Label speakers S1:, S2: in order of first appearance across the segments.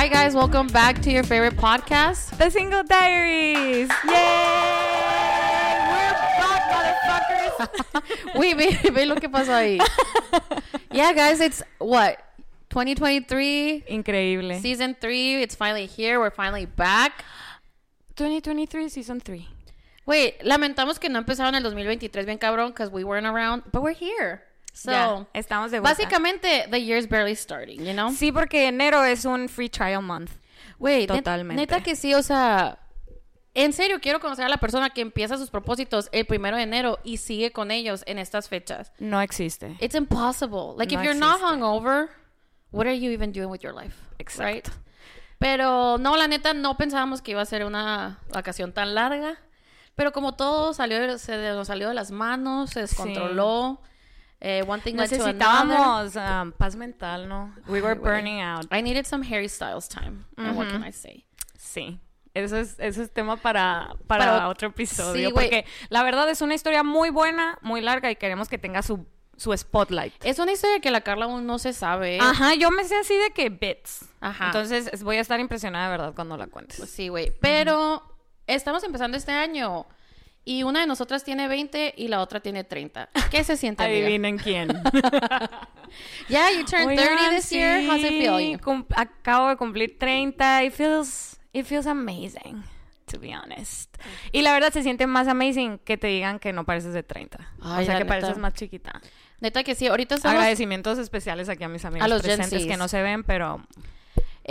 S1: Hi guys, welcome back to your favorite podcast.
S2: The Single Diaries. Yay! We're back, motherfuckers.
S1: Wait, ve, ve lo que pasó ahí. yeah, guys, it's what 2023
S2: Increíble.
S1: season three. It's finally here. We're finally back.
S2: 2023 season 3.
S1: Wait, lamentamos que no empezaron el 2023 bien cabrón because we weren't around, but we're here. So,
S2: Ya, estamos de vuelta.
S1: básicamente, the year's barely starting, you know?
S2: Sí, porque enero es un free trial month.
S1: Wait, net-
S2: Totalmente.
S1: Neta que sí, o sea, en serio quiero conocer a la persona que empieza sus propósitos el primero de enero y sigue con ellos en estas fechas.
S2: No existe.
S1: It's impossible. Like,
S2: No
S1: if you're not
S2: existe.
S1: hungover, what are you even doing with your life?
S2: Exacto.
S1: Right? Pero no, la neta, no pensábamos que iba a ser una vacación tan larga. Pero como todo salió, se nos salió de las manos, se descontroló. Eh, one thing.
S2: Necesitábamos um, paz mental, ¿no? We were
S1: Ay,
S2: burning out.
S1: I needed some Harry Styles time. And what can I say?
S2: Sí. Eso es, eso es tema para, para,
S1: Para-
S2: otro episodio.
S1: Sí,
S2: porque la verdad es una historia muy buena, muy larga y queremos que tenga su, su spotlight.
S1: Es una historia que la Carla aún no se sabe.
S2: Ajá, yo me sé así de que bits.
S1: Ajá.
S2: Entonces es- voy a estar impresionada de verdad cuando la cuentes.
S1: Pues sí, güey. Pero estamos empezando este año. Y una de nosotras tiene 20 y la otra tiene 30. ¿Qué se siente, amiga?
S2: Adivinen quién.
S1: Yeah, you turned 30
S2: Oigan,
S1: this year. How's it
S2: sí,
S1: feeling?
S2: cum- acabo de cumplir 30. It feels, it feels amazing, to be honest. Y la verdad se siente más amazing que te digan que no pareces de 30.
S1: Ay,
S2: o sea, que
S1: neta.
S2: pareces más chiquita.
S1: Neta que sí. Ahorita estamos...
S2: Agradecimientos especiales aquí a mis amigos
S1: A los
S2: presentes que no se ven, pero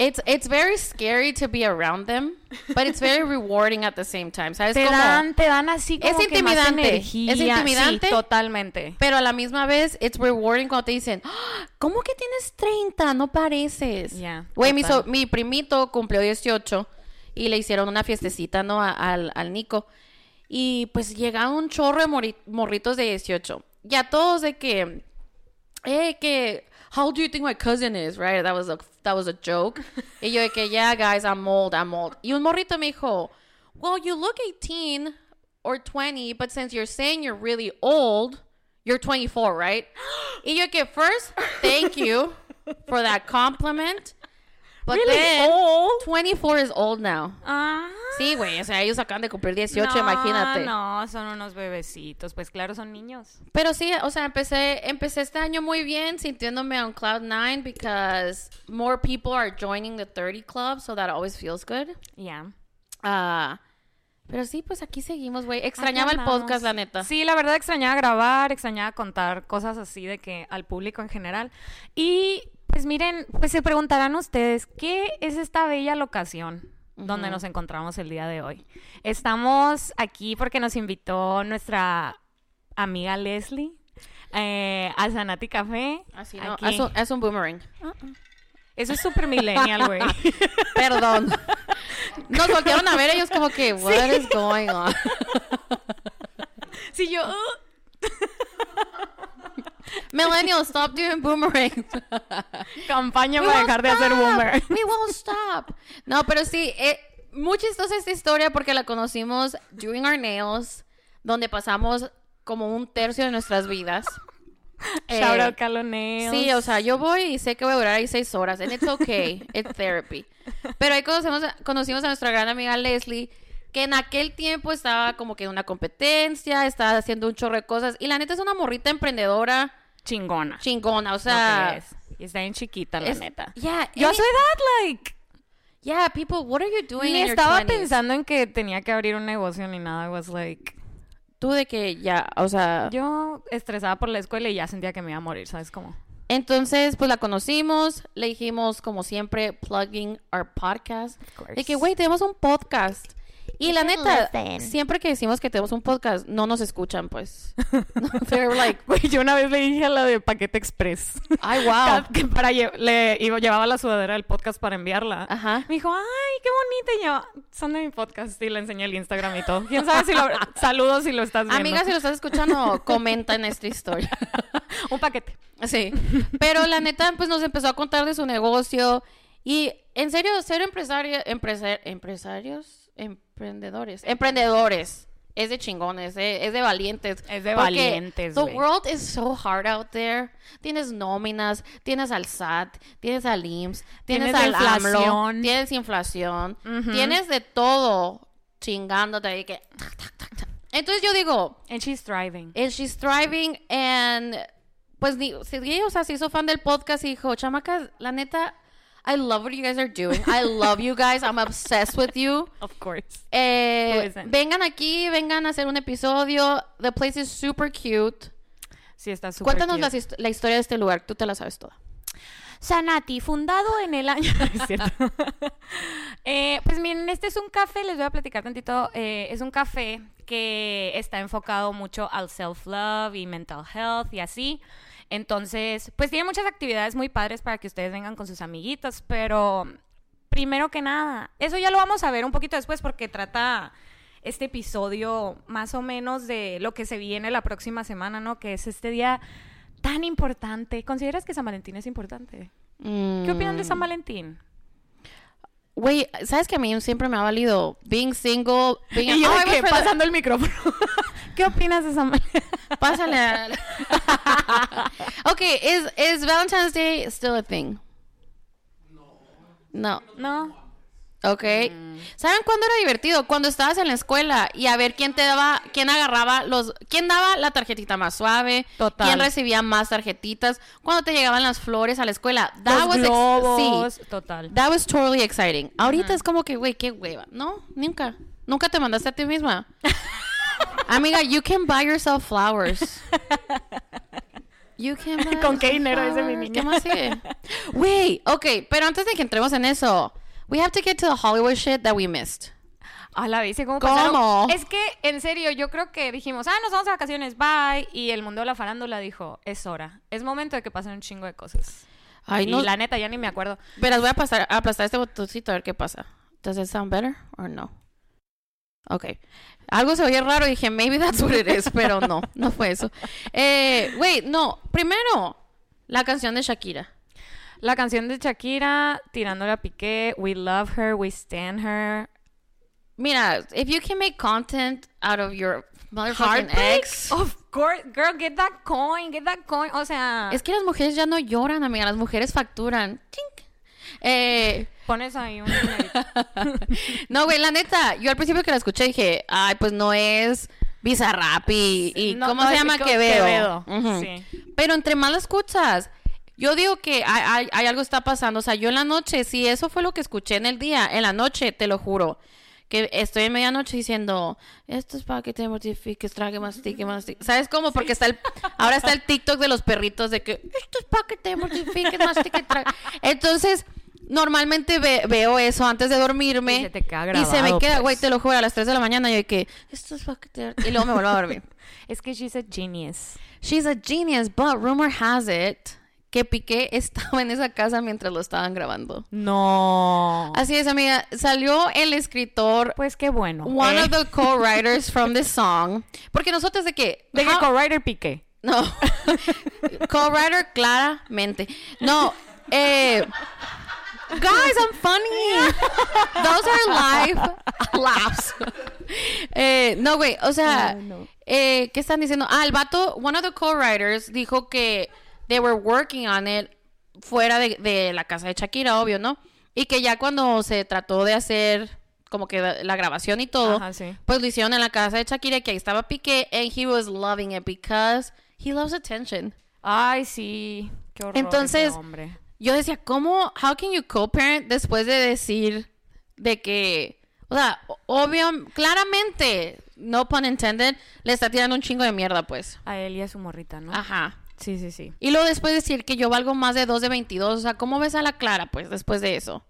S1: It's, it's very scary to be around them. But it's very rewarding at the same time. ¿Sabes
S2: te
S1: cómo?
S2: dan, te dan así como
S1: Es
S2: que más
S1: intimidante, es
S2: energía.
S1: intimidante.
S2: Sí, totalmente.
S1: Pero a la misma vez, it's rewarding cuando te dicen, "Ah, ¿cómo que tienes 30? No pareces. Güey, mi,
S2: total.
S1: so- mi primito cumplió 18 y le hicieron una fiestecita, ¿no? A- al, al Nico. Y pues llegaron un chorro de morritos de 18. Ya todos de que, eh, que, how do you think my cousin is, right? That was a, that was a joke. y yo de que, yeah, guys, I'm old, I'm old. Y un morrito me dijo, well, you look 18 or 20, but since you're saying you're really old, you're 24, right? y yo que, first, thank you for that compliment. But
S2: Really
S1: then,
S2: old?
S1: 24 is old now.
S2: Ah.
S1: Sí, güey, o sea, ellos acaban de cumplir 18,
S2: no,
S1: imagínate.
S2: No, son unos bebecitos. Pues claro, son niños.
S1: Pero sí, o sea, empecé, empecé este año muy bien, sintiéndome on cloud nine because more people are joining the 30 club, so that always feels good.
S2: Ya.
S1: Ah, pero sí, pues aquí seguimos, güey. Extrañaba el podcast, la neta.
S2: Sí, la verdad extrañaba grabar, extrañaba contar cosas así de que al público en general. Y pues miren, pues se preguntarán ustedes, ¿qué es esta bella locación donde nos encontramos el día de hoy? Estamos aquí porque nos invitó nuestra amiga Leslie eh, a Sanati Café.
S1: Así, ¿no?
S2: Aquí.
S1: Es un, es un boomerang.
S2: Eso es super millennial, güey.
S1: Perdón. Nos voltearon a ver ellos como que, what is going on?
S2: sí, yo...
S1: Millennials, stop doing boomerangs.
S2: campaña
S1: We
S2: para
S1: won't
S2: dejar de hacer
S1: stop.
S2: boomer.
S1: We won't stop. No, pero sí, eh, muy chistosa esta historia porque la conocimos during our nails, donde pasamos como un tercio de nuestras vidas.
S2: Shout
S1: Eh,
S2: out Calo Nails.
S1: Sí, o sea, yo voy y sé que voy a durar ahí seis horas. And it's okay. it's therapy. Pero ahí conocimos, conocimos a nuestra gran amiga Leslie, que en aquel tiempo estaba como que en una competencia, estaba haciendo un chorro de cosas. Y la neta es una morrita emprendedora
S2: chingona.
S1: chingona. O sea,
S2: es. Y está bien chiquita, la
S1: es-
S2: neta.
S1: Yeah,
S2: Yo a
S1: any-
S2: su edad, like.
S1: Yeah, people, what are you doing
S2: Ni
S1: in your
S2: estaba
S1: 20s?
S2: pensando en que tenía que abrir un negocio ni nada. I was like.
S1: Tú de que ya, o sea...
S2: Yo estresada por la escuela y ya sentía que me iba a morir, ¿sabes cómo?
S1: Entonces, pues la conocimos, le dijimos, como siempre, plugging our podcast. De que, güey, tenemos un podcast. Y la neta,
S3: listen.
S1: siempre que decimos que tenemos un podcast, no nos escuchan, pues. They're like,
S2: Güey, yo una vez le dije a la de Paquete Express.
S1: ay, wow.
S2: Que para lle- le iba- llevaba la sudadera del podcast para enviarla.
S1: Ajá.
S2: Me dijo, ay, qué bonita. Y yo, son de mi podcast. Y le enseñé el Instagram y todo. ¿Quién sabe si lo... Saludos si lo estás viendo.
S1: Amiga, si lo estás escuchando, comenta en esta historia.
S2: Un paquete.
S1: Sí. Pero la neta, pues nos empezó a contar de su negocio. Y en serio, ser empresario, empresa- empresarios, emprendedores, emprendedores es de chingones, eh, es de valientes.
S2: Es de
S1: Porque
S2: valientes,
S1: The world is so hard out there. Tienes nóminas, tienes al SAT, tienes al IMSS, tienes,
S2: Tienes
S1: al
S2: inflación.
S1: AMLO, tienes inflación, tienes de todo chingándote ahí que... Entonces yo digo,
S2: And she's thriving.
S1: and she's thriving and pues sí, o sea, se hizo fan del podcast y dijo, chamacas, la neta, I love what you guys are doing. I love you guys. I'm obsessed with you.
S2: Of course.
S1: Eh,
S2: Who isn't?
S1: vengan aquí, vengan a hacer un episodio. The place is super cute.
S2: Sí, está súper
S1: Cuéntanos
S2: cute.
S1: hist- la historia de este lugar. Tú te la sabes toda.
S2: Sanati, fundado en el año. Es cierto. Eh, pues miren, este es un café, les voy a platicar tantito. eh, es un café que está enfocado mucho al self-love y mental health y así. Entonces, pues tiene muchas actividades muy padres para que ustedes vengan con sus amiguitos, pero primero que nada, eso ya lo vamos a ver un poquito después porque trata este episodio más o menos de lo que se viene la próxima semana, ¿no? Que es este día tan importante. ¿Consideras que San Valentín es importante? ¿Qué opinan de
S1: Mm.
S2: San Valentín?
S1: Güey, ¿sabes que a mí siempre me ha valido being single? Being
S2: Y yo
S1: Ay,
S2: de que pasando el micrófono. ¿Qué opinas de San Valentín?
S1: Pásale. a- ok, is, is Valentine's Day still a thing? No.
S2: No.
S1: Ok.
S2: Mm.
S1: ¿Saben cuándo era divertido? Cuando estabas en la escuela y a ver quién te daba, quién agarraba los, quién daba la tarjetita más suave,
S2: Total.
S1: quién recibía más tarjetitas, cuando te llegaban las flores a la escuela. That
S2: Los
S1: was
S2: globos.
S1: sí,
S2: Total.
S1: that was totally exciting. Ahorita es como que, güey, qué hueva. No, nunca. Nunca te mandaste a ti misma. Amiga, you can buy yourself flowers. You can buy
S2: ¿Con qué dinero dice mi
S1: flowers.
S2: niña?
S1: ¿Qué más sigue? Wait, ok, pero antes de que entremos en eso, we have to get to the Hollywood shit that we missed.
S2: A la bici, ¿cómo
S1: ¿Cómo?
S2: Es que, en serio, yo creo que dijimos, ah, nos vamos a vacaciones, bye. Y el mundo de la farándula dijo, es hora. Es momento de que pasen un chingo de cosas.
S1: Ay,
S2: y
S1: no.
S2: la neta, ya ni me acuerdo.
S1: Verás, voy a pasar, a aplastar este botoncito a ver qué pasa. Does it sound better or no? Ok. Algo se oye raro y dije, maybe that's what it is, pero no, no fue eso. Eh, wait, no. Primero, la canción de Shakira.
S2: La canción de Shakira, tirándole a Piqué, We Love Her, We Stand Her.
S1: Mira, if you can make content out of your motherfucking
S2: Heartbreak?
S1: ex.
S2: Of course, girl, get that coin, get that coin. O sea,
S1: Es que las mujeres ya no lloran, amiga. Las mujeres facturan. Eh,
S2: pones ahí un
S1: no, güey, la neta, yo al principio que la escuché dije, ay, pues no es Bizarrap y, y
S2: No,
S1: ¿cómo
S2: no,
S1: se llama?
S2: que-
S1: Quevedo.
S2: Quevedo, sí.
S1: Pero entre más la escuchas, yo digo que hay, hay- hay algo está pasando. O sea, yo en la noche, si eso fue lo que escuché en el día, en la noche, te lo juro, que estoy en medianoche diciendo, esto es para que te mortifiques, trague, mastique, mastique. ¿Sabes cómo? Porque está el, ahora está el TikTok de los perritos de que, esto es para que te mortifiques, mastique, trague. Entonces, normalmente ve- veo eso antes de dormirme.
S2: Y se te queda
S1: Y se me queda, güey,
S2: pues.
S1: te lo juro, a las 3 de la mañana, yo de que, esto es. Y luego me vuelvo a dormir.
S2: es que she's a genius.
S1: She's a genius, but rumor has it que Piqué estaba en esa casa mientras lo estaban grabando.
S2: No.
S1: Así es, amiga. Salió el escritor,
S2: Pues qué bueno.
S1: one
S2: Eh,
S1: of the co-writers from the song. Porque nosotros de que...
S2: De que co-writer Piqué.
S1: No. co-writer, claramente. No. Eh... Guys, I'm funny. Those are live laughs. Eh, no, güey, o sea,
S2: no.
S1: eh, ¿qué están diciendo? Ah, el vato, one of the co-writers, dijo que they were working on it fuera de, de la casa de Shakira, obvio, ¿no? Y que ya cuando se trató de hacer como que la grabación y todo,
S2: Ajá, sí.
S1: pues lo hicieron en la casa de Shakira, que ahí estaba Piqué, and he was loving it because he loves attention.
S2: Ay, sí. Qué horror.
S1: Entonces,
S2: ese hombre.
S1: Yo decía, ¿cómo? How can you co-parent después de decir de que, o sea, obvio, claramente, no pun intended, le está tirando un chingo de mierda, pues.
S2: A él y a su morrita, ¿no?
S1: Ajá.
S2: Sí, sí, sí.
S1: Y luego después decir que yo valgo más de 2 de 22, o sea, ¿cómo ves a la Clara, pues, después de eso?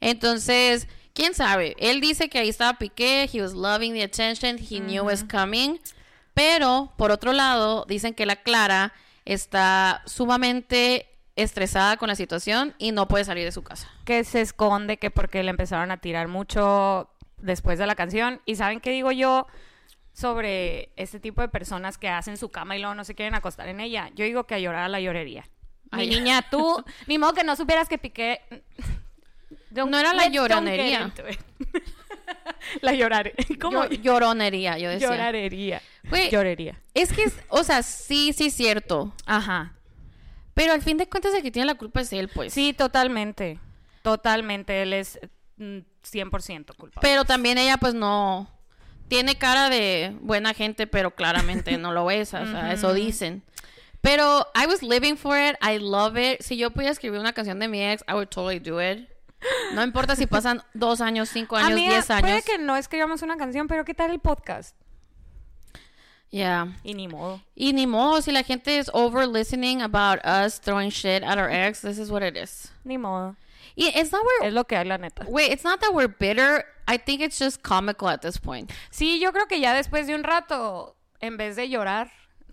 S1: Entonces, quién sabe. Él dice que ahí estaba Piqué, he was loving the attention, he knew it was coming. Pero, por otro lado, dicen que la Clara está sumamente estresada con la situación y no puede salir de su casa.
S2: Que se esconde que porque le empezaron a tirar mucho después de la canción. ¿Y saben qué digo yo sobre este tipo de personas que hacen su cama y luego no se quieren acostar en ella? Yo digo que a llorar a la llorería. Mi niña, tú, ni modo que no supieras que piqué. Don't-
S1: No era la lloronería.
S2: La lloraré. ¿Cómo?
S1: Yo- lloronería, yo decía.
S2: Llorarería. Llorería.
S1: es que, es- o sea, sí, sí es cierto.
S2: Ajá.
S1: Pero al fin de cuentas el que tiene la culpa es él, pues.
S2: Sí, totalmente. Totalmente. Él es mm, 100% culpable.
S1: Pero también ella, pues, no... Tiene cara de buena gente, pero claramente no lo es. O sea, eso dicen. Pero I was living for it. I love it. Si yo pudiera escribir una canción de mi ex, I would totally do it. No importa si pasan dos años, cinco años,
S2: Amiga,
S1: diez
S2: puede
S1: años.
S2: que no escribamos una canción, pero ¿qué tal el podcast?
S1: Yeah.
S2: Y ni modo.
S1: Y ni modo, si la gente is over listening about us throwing shit at our ex, this is what it is.
S2: Ni modo.
S1: Y it's not we're...
S2: Es lo que hay, la neta.
S1: Wait, it's not that we're bitter. I think it's just comical at this point.
S2: Sí, yo creo que ya después de un rato, en vez de llorar,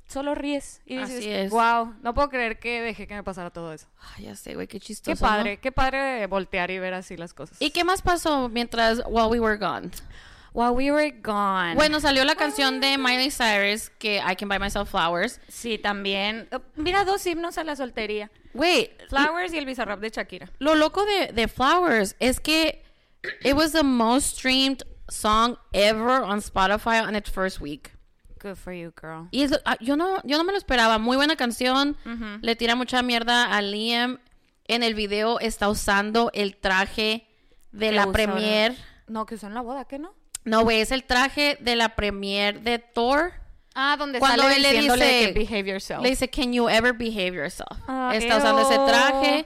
S2: solo ríes. Y
S1: Así
S2: dices,
S1: es.
S2: wow, no puedo creer que dejé que me pasara todo eso.
S1: Ay, ya sé, güey, qué chistoso.
S2: Qué padre,
S1: ¿no?
S2: qué padre voltear y ver así las cosas.
S1: ¿Y qué más pasó mientras while we were gone?
S2: While we were gone.
S1: Bueno, salió la canción de Miley Cyrus que I Can Buy Myself Flowers.
S2: Sí, también. Uh, Mira, dos himnos a la soltería.
S1: Wait,
S2: Flowers y el Bizarrap de Shakira.
S1: lo loco de, de Flowers es que it was the most streamed song ever on Spotify on its first week.
S2: Good for you, girl.
S1: Y es- ah, yo, no, yo no me lo esperaba. Muy buena canción. Le tira mucha mierda a Liam. En el video está usando el traje de la premier.
S2: No, que usó en la boda, ¿qué no?
S1: No, güey, es el traje de la premier de Thor.
S2: Ah, donde
S1: Cuando
S2: sale
S1: él le dice-
S2: que behave yourself.
S1: Le dice, can you ever behave yourself?
S2: Ah,
S1: Está usando ese traje.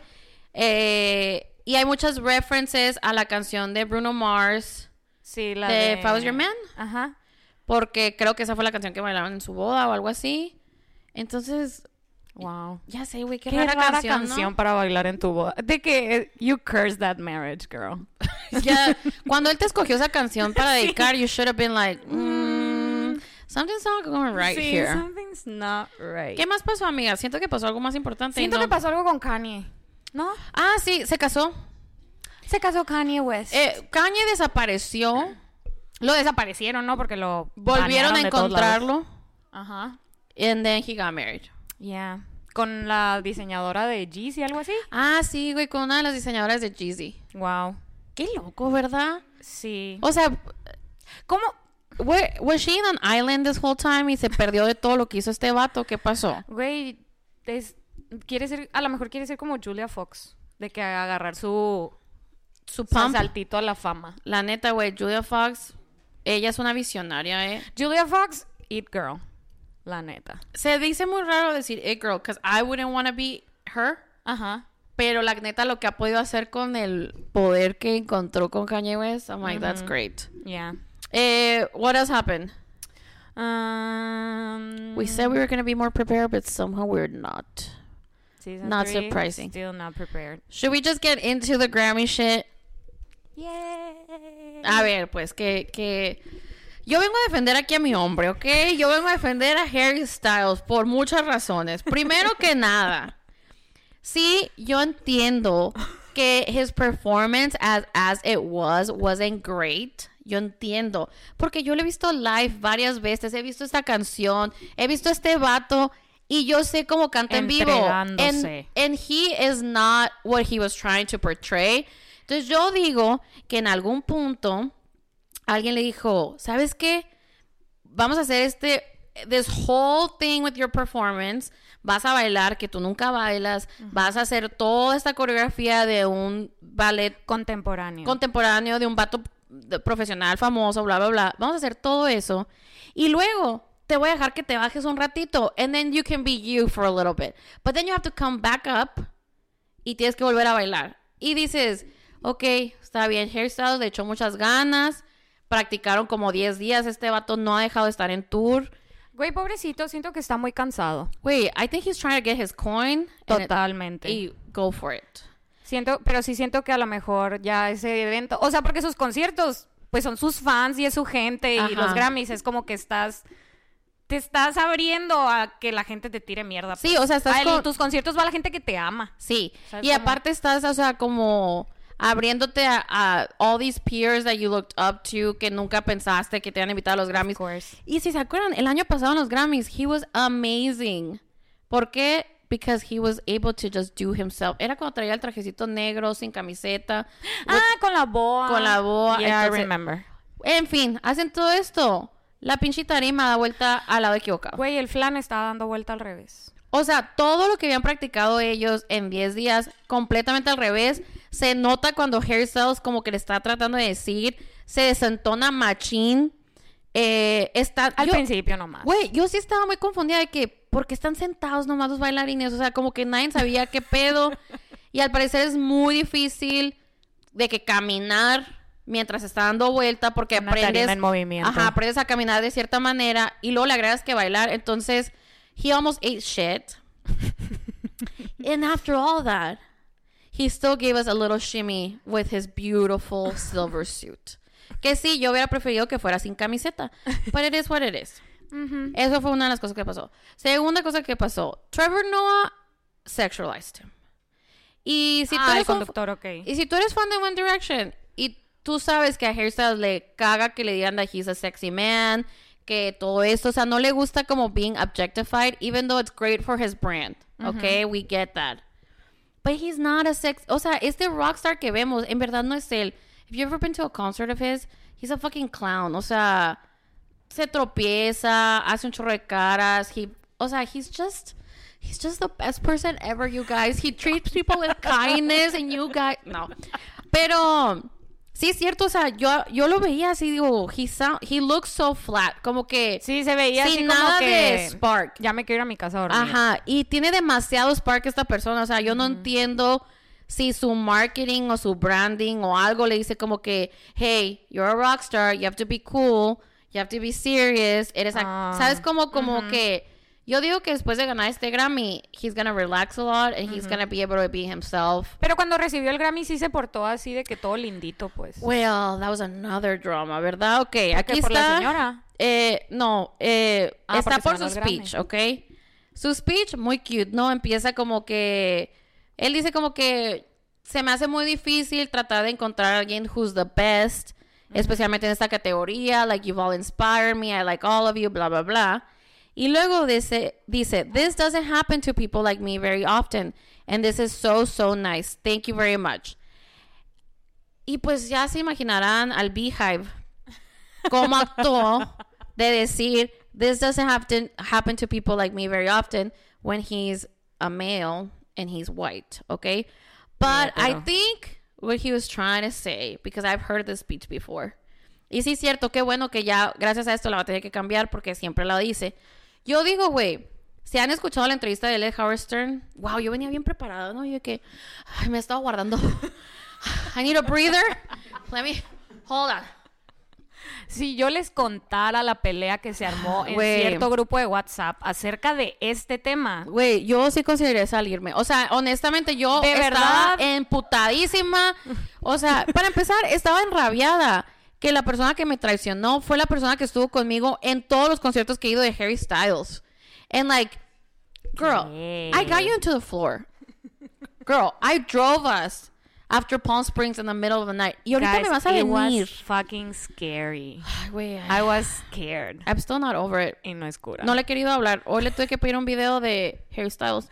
S1: Eh, y hay muchas references a la canción de Bruno Mars.
S2: sí, la
S1: de
S2: de...
S1: If I Was Your Man.
S2: Ajá.
S1: Porque creo que esa fue la canción que bailaron en su boda o algo así. Entonces,
S2: Wow.
S1: ya sé, güey, qué,
S2: Qué
S1: rara,
S2: rara
S1: canción, ¿no?
S2: para bailar en tu boda. De que eh, you cursed that marriage, girl.
S1: Ya, cuando él te escogió esa canción para dedicar, you should have been like, mm, something's not going right
S2: sí,
S1: here.
S2: something's not right.
S1: ¿Qué más pasó, amiga? Siento que pasó algo más importante.
S2: Siento
S1: no-
S2: que pasó algo con Kanye. ¿No?
S1: Ah, sí, se casó.
S2: Se casó Kanye West.
S1: Eh, Kanye desapareció.
S2: lo desaparecieron, ¿no? Porque lo
S1: Volvieron a encontrarlo.
S2: Ajá.
S1: And then he got married.
S2: Yeah. Con la diseñadora de Yeezy, algo así.
S1: Ah, sí, güey, con una de las diseñadoras de Jeezy.
S2: Wow.
S1: Qué loco, ¿verdad?
S2: Sí.
S1: O sea,
S2: ¿Cómo?
S1: where- was she in an island this whole time y se perdió de todo lo que hizo este vato? ¿Qué pasó?
S2: Güey, es- quiere ser, a lo mejor quiere ser como Julia Fox. De que agarrar su,
S1: Su
S2: saltito a la fama.
S1: La neta, güey, Julia Fox, ella es una visionaria, ¿eh?
S2: Julia Fox, Eat Girl. La neta.
S1: Se dice muy raro decir it girl, because I wouldn't want to be her.
S2: Ajá.
S1: Pero la neta, lo que ha podido hacer con el poder que encontró con Kanye West, I'm like, that's great.
S2: Yeah.
S1: Eh, what else happened?
S2: Um,
S1: We said we were going to be more prepared, but somehow we're not.
S2: season
S1: not
S2: three,
S1: surprising.
S2: Still not prepared.
S1: Should we just get into the Grammy shit?
S2: Yay.
S1: A ver, pues que, que... Yo vengo a defender aquí a mi hombre, ¿ok? Yo vengo a defender a Harry Styles por muchas razones. Primero que nada, sí, yo entiendo que his performance as, as it was wasn't great. Yo entiendo. Porque yo lo he visto live varias veces. He visto esta canción. He visto este vato. Y yo sé cómo canta en vivo. And, and he is not what he was trying to portray. Entonces yo digo que en algún punto alguien le dijo, ¿sabes qué? Vamos a hacer este, this whole thing with your performance. Vas a bailar que tú nunca bailas. Vas a hacer toda esta coreografía de un ballet
S2: Contemporáneo.
S1: contemporáneo, de un vato profesional famoso, bla, bla, bla. Vamos a hacer todo eso. Y luego te voy a dejar que te bajes un ratito. And then you can be you for a little bit. But then you have to come back up y tienes que volver a bailar. Y dices, ok, está bien, Hairstyles le echó muchas ganas. Practicaron como 10 días. Este vato no ha dejado de estar en tour.
S2: Güey, pobrecito, siento que está muy cansado.
S1: Wait, I think he's trying to get his coin. it-
S2: Totalmente.
S1: y go for it.
S2: Siento, pero sí siento que a lo mejor ya ese evento, o sea, porque sus conciertos, pues son sus fans y es su gente
S1: Ajá.
S2: y los Grammys es como que estás, te estás abriendo a que la gente te tire mierda.
S1: Sí,
S2: pues.
S1: o sea, estás
S2: A él-
S1: con-
S2: tus conciertos va la gente que te ama.
S1: Sí,
S2: ¿Sabes
S1: y
S2: cómo?
S1: aparte estás, o sea, como abriéndote a, a all these peers that you looked up to que nunca pensaste que te iban a invitar a los Grammys.
S2: course.
S1: Y si se acuerdan, el año pasado en los Grammys, he was amazing. ¿Por qué? Because he was able to just do himself. Era cuando traía el trajecito negro, sin camiseta.
S2: Ah, con la boa.
S1: Con la boa,
S2: Yeah,
S1: entonces-
S2: I remember.
S1: En fin, hacen todo esto. La pinche tarima da vuelta al lado equivocado.
S2: Güey, el flan estaba dando vuelta al revés.
S1: O sea, todo lo que habían practicado ellos en 10 días, completamente al revés. Se nota cuando Hairstyles como que le está tratando de decir, se desentona machín. Eh, está,
S2: Al
S1: yo-
S2: principio nomás.
S1: Güey, yo sí estaba muy confundida de que, ¿por qué están sentados nomás los bailarines? O sea, como que nadie sabía qué pedo. Y al parecer es muy difícil de que caminar mientras está dando vuelta porque
S2: Una
S1: aprendes...
S2: en movimiento.
S1: Ajá, aprendes a caminar de cierta manera y luego le agregas que bailar. Entonces, he almost ate shit. And after all that, he still gave us a little shimmy with his beautiful silver suit. Que sí, yo hubiera preferido que fuera sin camiseta. But it is what it is.
S2: Ujú.
S1: Eso fue una de las cosas que pasó. Segunda cosa que pasó. Trevor Noah sexualized him. Y si, tú
S2: ah,
S1: eres
S2: conductor, ok.
S1: y si tú eres fan de One Direction y tú sabes que a Hairstyles le caga que le digan that he's a sexy man, que todo esto, o sea, no le gusta como being objectified, even though it's great for his brand. Okay, we get that. But he's not a sex, o sea, este rockstar que vemos, en verdad no es él. Have you ever been to a concert of his? He's a fucking clown, o sea, se tropieza, hace un chorro de caras, he, o sea, he's just he's just the best person ever, you guys. He treats people with kindness and you guys no. Pero sí es cierto, o sea, yo yo lo veía así digo, he sound, he looks so flat, como que
S2: Sí, se veía
S1: sin
S2: así
S1: nada
S2: como que...
S1: de spark.
S2: Ya me quiero ir a mi casa a dormir.
S1: Ajá, y tiene demasiado spark esta persona, o sea, yo no entiendo si su marketing o su branding o algo le dice como que, hey, you're a rockstar, you have to be cool, you have to be serious, eres,
S2: Ah,
S1: ¿sabes? Como, como que, yo digo que después de ganar este Grammy, he's gonna relax a lot and he's gonna be able to be himself.
S2: Pero cuando recibió el Grammy sí se portó así de que todo lindito, pues.
S1: Well, that was another drama, ¿verdad? Ok, aquí
S2: por la
S1: está.
S2: señora?
S1: Eh, no, eh,
S2: Ah,
S1: está por su speech, ¿ok? Su speech, muy cute, ¿no? Empieza como que... Él dice como que se me hace muy difícil tratar de encontrar a alguien who's the best, especialmente en esta categoría, like you've all inspired me, I like all of you, bla, bla, bla. Y luego dice, dice, this doesn't happen to people like me very often, and this is so, so nice. Thank you very much. Y pues ya se imaginarán al Beehive cómo actuó de decir, this doesn't happen, happen to people like me very often when he's a male and he's white, okay? But
S2: Yeah,
S1: I think what he was trying to say, because I've heard this speech before. Y sí es cierto, qué bueno que ya, gracias a esto, la va a tener que cambiar porque siempre la dice. Yo digo, güey, si han escuchado la entrevista de Ed Howard Stern, wow, yo venía bien preparada, ¿no? Yo que, ay, me he estado guardando. I need a breather. Let me, hold on.
S2: Si yo les contara la pelea que se armó en cierto grupo de WhatsApp acerca de este tema.
S1: Güey, yo sí consideraría salirme. O sea, honestamente, yo
S2: ¿De
S1: estaba
S2: verdad?
S1: emputadísima. O sea, para empezar, estaba enrabiada que la persona que me traicionó fue la persona que estuvo conmigo en todos los conciertos que he ido de Harry Styles. And like, girl,
S2: ¿Qué?
S1: I got you into the floor. Girl, I drove us after Palm Springs in the middle of the night. Y ahorita
S2: Guys,
S1: me vas a
S2: it
S1: venir.
S2: was fucking scary.
S1: Ay,
S2: I was scared.
S1: I'm still not over it.
S2: Y no es cura.
S1: No le he querido hablar. Hoy le tuve que pedir un video de Harry Styles.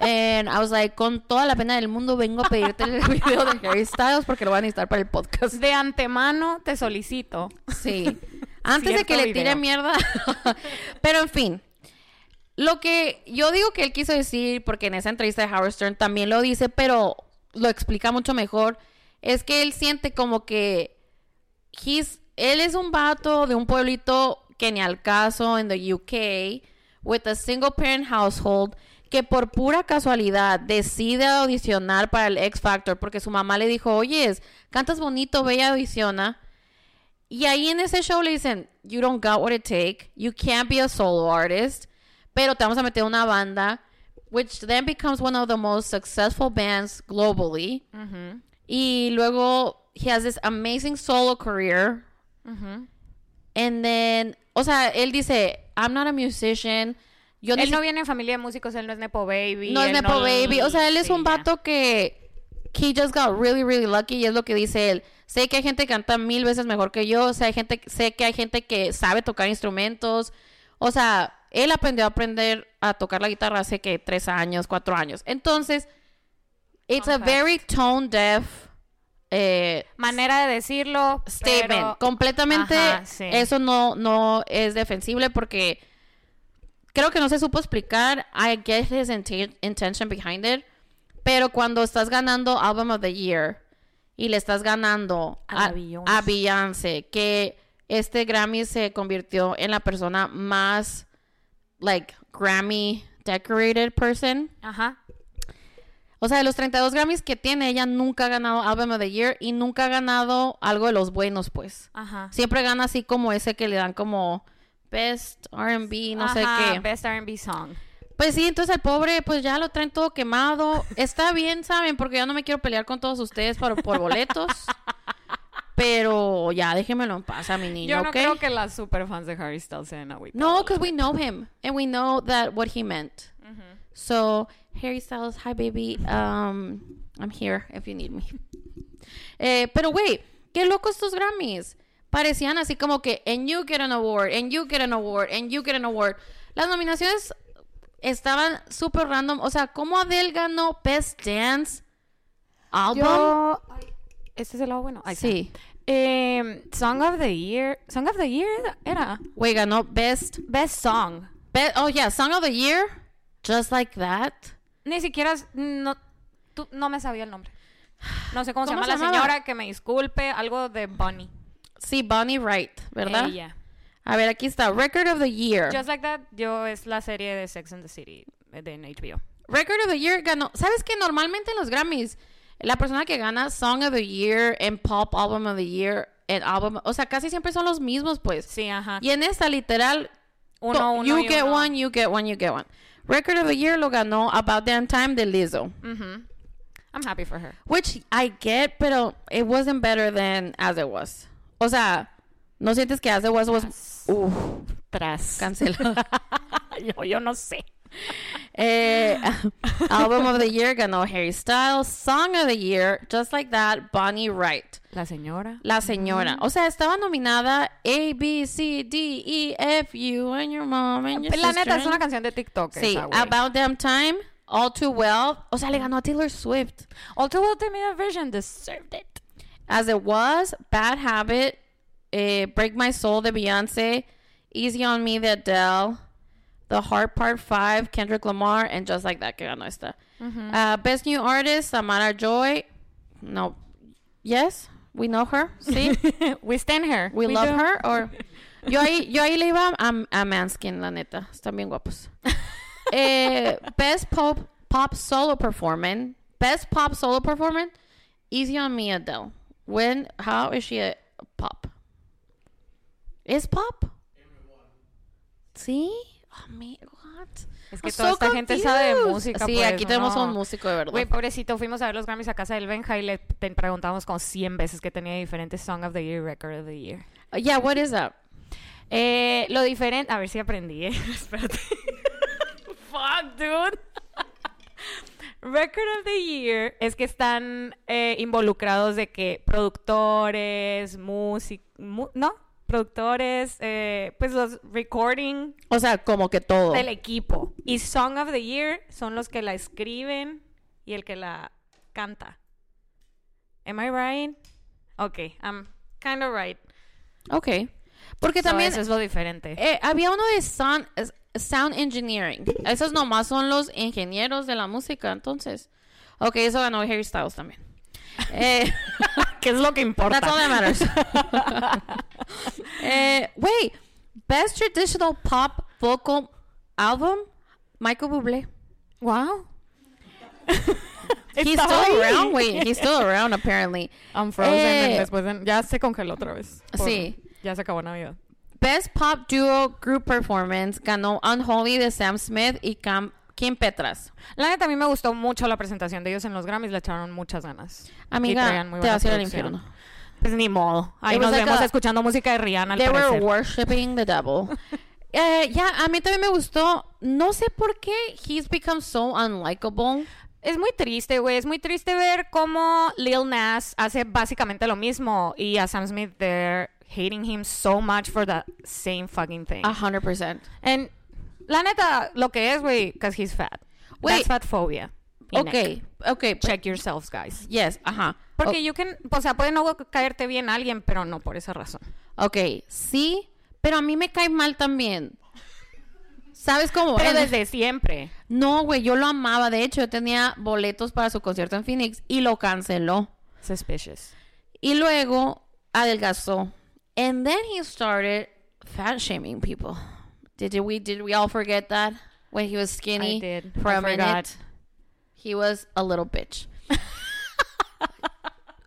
S1: And I was like, con toda la pena del mundo vengo a pedirte el video de Harry Styles porque lo voy a necesitar para el podcast.
S2: De antemano te solicito.
S1: Sí. Antes de que le tire
S2: video.
S1: mierda. Pero en fin. Lo que yo digo que él quiso decir, porque en esa entrevista de Howard Stern también lo dice, pero lo explica mucho mejor, es que él siente como que he's, él es un vato de un pueblito que ni al caso en the UK, with a single parent household, que por pura casualidad decide audicionar para el X Factor porque su mamá le dijo, oye, cantas bonito, ve y audiciona. Y ahí en ese show le dicen, you don't got what it take, you can't be a solo artist, pero te vamos a meter una banda, which then becomes one of the most successful bands globally.
S2: Ujú,
S1: Y luego he has this amazing solo career. And then, o sea, él dice, I'm not a musician. Yo
S2: Él no viene de familia de músicos, él no es Nepo Baby.
S1: no es Nepo Baby. O sea, él es
S2: sí,
S1: un vato que he just got really, really lucky. Y es lo que dice él. Sé que hay gente que canta mil veces mejor que yo. O sea, hay gente, sé que hay gente que sabe tocar instrumentos. O sea, él aprendió a aprender a tocar la guitarra hace que tres años, cuatro años. Entonces, it's a very tone deaf eh,
S2: Manera de decirlo.
S1: statement.
S2: pero-
S1: Completamente
S2: Ajá, sí.
S1: eso no, no es defensible porque creo que no se supo explicar. I get his inten- intention behind it. Pero cuando estás ganando Album of the Year y le estás ganando
S2: A
S1: a,
S2: Beyoncé.
S1: a Beyoncé, que este Grammy se convirtió en la persona más, like, Grammy decorated person.
S2: Ajá.
S1: O sea, de los 32 Grammys que tiene, ella nunca ha ganado Album of the Year y nunca ha ganado algo de los buenos, pues.
S2: Ajá.
S1: Siempre gana así como ese que le dan como Best R&B, no sé qué.
S2: Best R&B song.
S1: Pues sí, entonces el pobre, pues ya lo traen todo quemado. Está bien, ¿saben? Porque yo no me quiero pelear con todos ustedes por, por boletos. Pero ya, déjenmelo en paz a mi niño,
S2: Yo no creo que las superfans de Harry Styles sean agüitados.
S1: No, because we know him and we know that what he meant. So, Harry Styles, hi baby, um, I'm here if you need me. Eh, pero güey, qué loco estos Grammys. Parecían así como que, and you get an award, and you get an award, and you get an award. Las nominaciones estaban súper random. O sea, ¿cómo Adele ganó Best Dance Album?
S2: Yo... ¿Este es el lado bueno? Ahí
S1: sí.
S2: Em, Song of the Year. Song of the Year era-.
S1: Güey, ganó Best,
S2: Best Song.
S1: Be- Oh, yeah, Song of the Year. Just like that.
S2: Ni siquiera... No, tú- no me sabía el nombre. No sé cómo, se
S1: ¿Cómo
S2: llama
S1: se
S2: la
S1: llamaba?
S2: señora, que me disculpe. Algo de Bunny.
S1: Sí, Bonnie Wright, ¿verdad?
S2: Ella.
S1: A ver, aquí está. Record of the Year.
S2: Just Like That, yo es la serie de Sex and the City eh, de HBO.
S1: Record of the Year ganó. ¿Sabes que normalmente en los Grammys, la persona que gana Song of the Year en Pop Album of the Year, en album, o sea, casi siempre son los mismos, pues.
S2: Sí, ajá.
S1: Y en esta, literal,
S2: Uno, uno
S1: you
S2: y
S1: get
S2: uno.
S1: one, you get one, you get one. Record of the Year lo ganó About Damn Time de Lizzo.
S2: Ujú. I'm happy for her.
S1: Which I get, pero it wasn't better than As It Was. O sea, ¿no sientes que As It Was was... Uf,
S2: Tras.
S1: cancelado.
S2: yo, yo no sé.
S1: Eh, album of the Year ganó Harry Styles. Song of the Year, Just Like That, Bonnie Wright.
S2: La señora.
S1: La señora. O sea, estaba nominada A, B, C, D, E, F, U, and your mom and your
S2: La neta, es una canción de TikTok.
S1: Sí,
S2: esa.
S1: About Damn Time, All Too Well. O sea, le ganó a Taylor Swift.
S2: All Too Well a Vision deserved it.
S1: As It Was, Bad Habit, eh, Break My Soul the Beyonce, Easy on Me the Adele, The Heart Part 5, Kendrick Lamar, and Just Like That, que ganó esta. Uh, Best New Artist, Samara Joy. No. Yes, we know her. Sí.
S2: We stand her.
S1: We, love
S2: do.
S1: her. Or... Yo ahí, yo ahí le iba a, a Manskin, la neta. Están bien guapos. eh, best Pop, pop Solo Performance. Best Pop Solo Performance. Easy on Me, Adele. When, how is she a pop? ¿Es pop? ¿Sí? Oh, my God.
S2: Es que
S1: I'm
S2: toda
S1: so
S2: esta gente sabe de
S1: confused.
S2: música.
S1: Sí,
S2: pues,
S1: aquí tenemos
S2: no.
S1: un músico de verdad.
S2: Güey, pobrecito, fuimos a ver los Grammys a casa del Benja y le preguntamos como 100 veces que tenía diferentes Song of the Year, Record of the Year.
S1: Uh, yeah, what is that?
S2: Eh, lo diferente, a ver si aprendí, eh. Espérate. Fuck, dude. Record of the Year es que están eh, involucrados de que productores, músicos, ¿no? Productores, eh, pues los recording
S1: O sea, como que todo.
S2: del equipo. Y Song of the Year son los que la escriben y el que la canta. Am I right? Ok, I'm kind of right.
S1: Ok. Porque
S2: So,
S1: también
S2: eso es lo diferente.
S1: Eh, había uno de es- sound engineering. Esos nomás son los ingenieros de la música, entonces. Ok, eso ganó Harry Styles también. Eh,
S2: ¿Qué es lo que importa?
S1: that's all that matters. eh, wait, best traditional pop vocal album, Michael Bublé.
S2: Wow.
S1: He's still
S2: ahí.
S1: around. Wait, he's still around apparently.
S2: I'm frozen.
S1: Eh,
S2: después de- ya se congeló otra vez. Por-
S1: Sí.
S2: Ya se acabó Navidad.
S1: Best pop duo group performance ganó Unholy de Sam Smith y Cam- Kim Petras.
S2: La neta, a mí me gustó mucho la presentación de ellos en los Grammys. Le echaron muchas ganas.
S1: Amiga,
S2: muy
S1: te vas a ir al infierno.
S2: Pues ni modo. Ahí
S1: It
S2: nos
S1: like
S2: vemos
S1: a-
S2: escuchando música de Rihanna al
S1: They were
S2: parecer.
S1: worshiping the devil. Eh, ya, a mí también me gustó. No sé por qué he's become so unlikable.
S2: Es muy triste, güey. Es muy triste ver cómo Lil Nas hace básicamente lo mismo y a Sam Smith they're hating him so much for the same fucking thing.
S1: A hundred percent.
S2: And la neta, lo que es, güey, because he's fat.
S1: Wait.
S2: That's fat phobia.
S1: Okay, okay. but-
S2: Check yourselves, guys.
S1: yes, ajá.
S2: Porque
S1: Oh.
S2: you can, o sea, puede no caerte bien alguien, pero no por esa razón.
S1: Ok, sí, pero a mí me cae mal también. ¿Sabes cómo?
S2: Pero desde siempre.
S1: No, güey, yo lo amaba. De hecho, yo tenía boletos para su concierto en Phoenix y lo canceló.
S2: Suspicious.
S1: Y luego adelgazó. And then he started fat shaming people. Did we did we all forget that when he was skinny
S2: I did.
S1: for
S2: I
S1: a minute? He was a little bitch.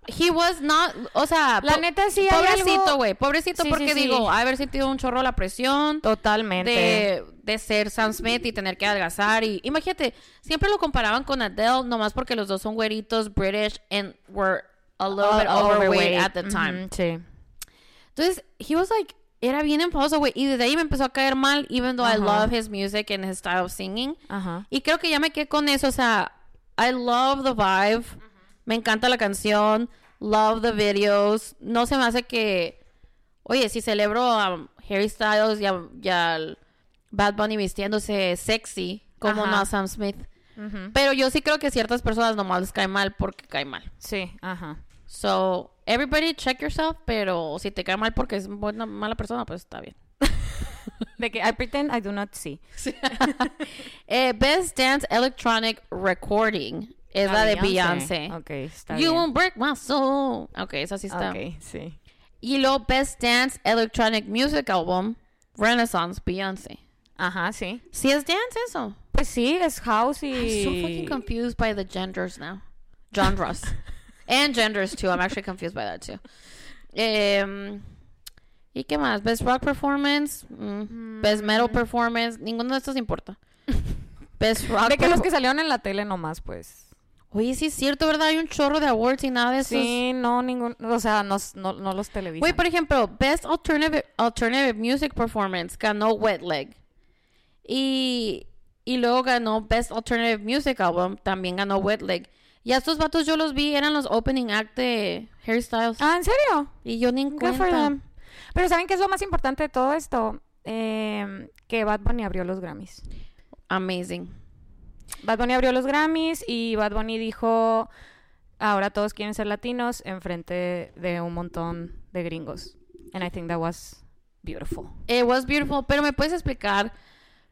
S1: he was not, o sea,
S2: La neta, sí
S1: pobrecito, güey, pobrecito
S2: Sí,
S1: porque
S2: sí, sí.
S1: digo, haber sentido un chorro la presión
S2: Totalmente.
S1: de, de ser Sam Smith y tener que adelgazar y imagínate, siempre lo comparaban con Adele nomás porque los dos son güeritos British and were a little
S2: Oh,
S1: bit overweight, at the time.
S2: Sí.
S1: Entonces, he was like, era bien enfadoso, güey, y desde ahí me empezó a caer mal, even though I
S2: Ajá.
S1: love his music and his style of singing.
S2: Ajá.
S1: Y creo que ya me quedé con eso, o sea, I love the vibe, me encanta la canción, love the videos, no se me hace que, oye, si celebro a Harry Styles y a, y Bad Bunny vistiéndose sexy, como no a Sam Smith. Pero yo sí creo que ciertas personas nomás les cae mal porque cae mal.
S2: Sí, ajá.
S1: So, everybody check yourself, pero si te cae mal porque es buena, mala persona, pues está bien.
S2: De que I pretend I do not see.
S1: Eh, Best Dance Electronic Recording es la de Beyoncé.
S2: Ok, está
S1: You
S2: bien.
S1: won't break my soul. Ok, esa sí está.
S2: Ok, sí.
S1: Y lo Best Dance Electronic Music Album, Renaissance Beyoncé.
S2: Ajá, sí.
S1: ¿Sí es dance eso?
S2: Pues sí, es house y...
S1: I'm so fucking confused by the genders now. Genres. and genders too. I'm actually confused by that too. Em, ¿Y qué más? Best Rock Performance, mm, Best Metal Performance, ninguno de estos importa. Best Rock
S2: De que los que salieron en la tele nomás, pues.
S1: Oye, sí es cierto, ¿verdad? Hay un chorro de awards y nada de esos.
S2: Sí, no, ningún... O sea, no, no, no los televisan.
S1: Güey, por ejemplo, Best Alternative, Alternative Music Performance ganó Wet Leg. Y, y luego ganó Best Alternative Music Album, también ganó Wet Leg. Y a estos vatos yo los vi, eran los opening act de Harry Styles.
S2: Ah, ¿en serio?
S1: y yo ni en cuenta.
S2: Pero ¿saben qué es lo más importante de todo esto? Eh, que Bad Bunny abrió los Grammys.
S1: Amazing.
S2: Bad Bunny abrió los Grammys y Bad Bunny dijo, ahora todos quieren ser latinos enfrente de un montón de gringos. And I think that was beautiful.
S1: It was beautiful, pero ¿me puedes explicar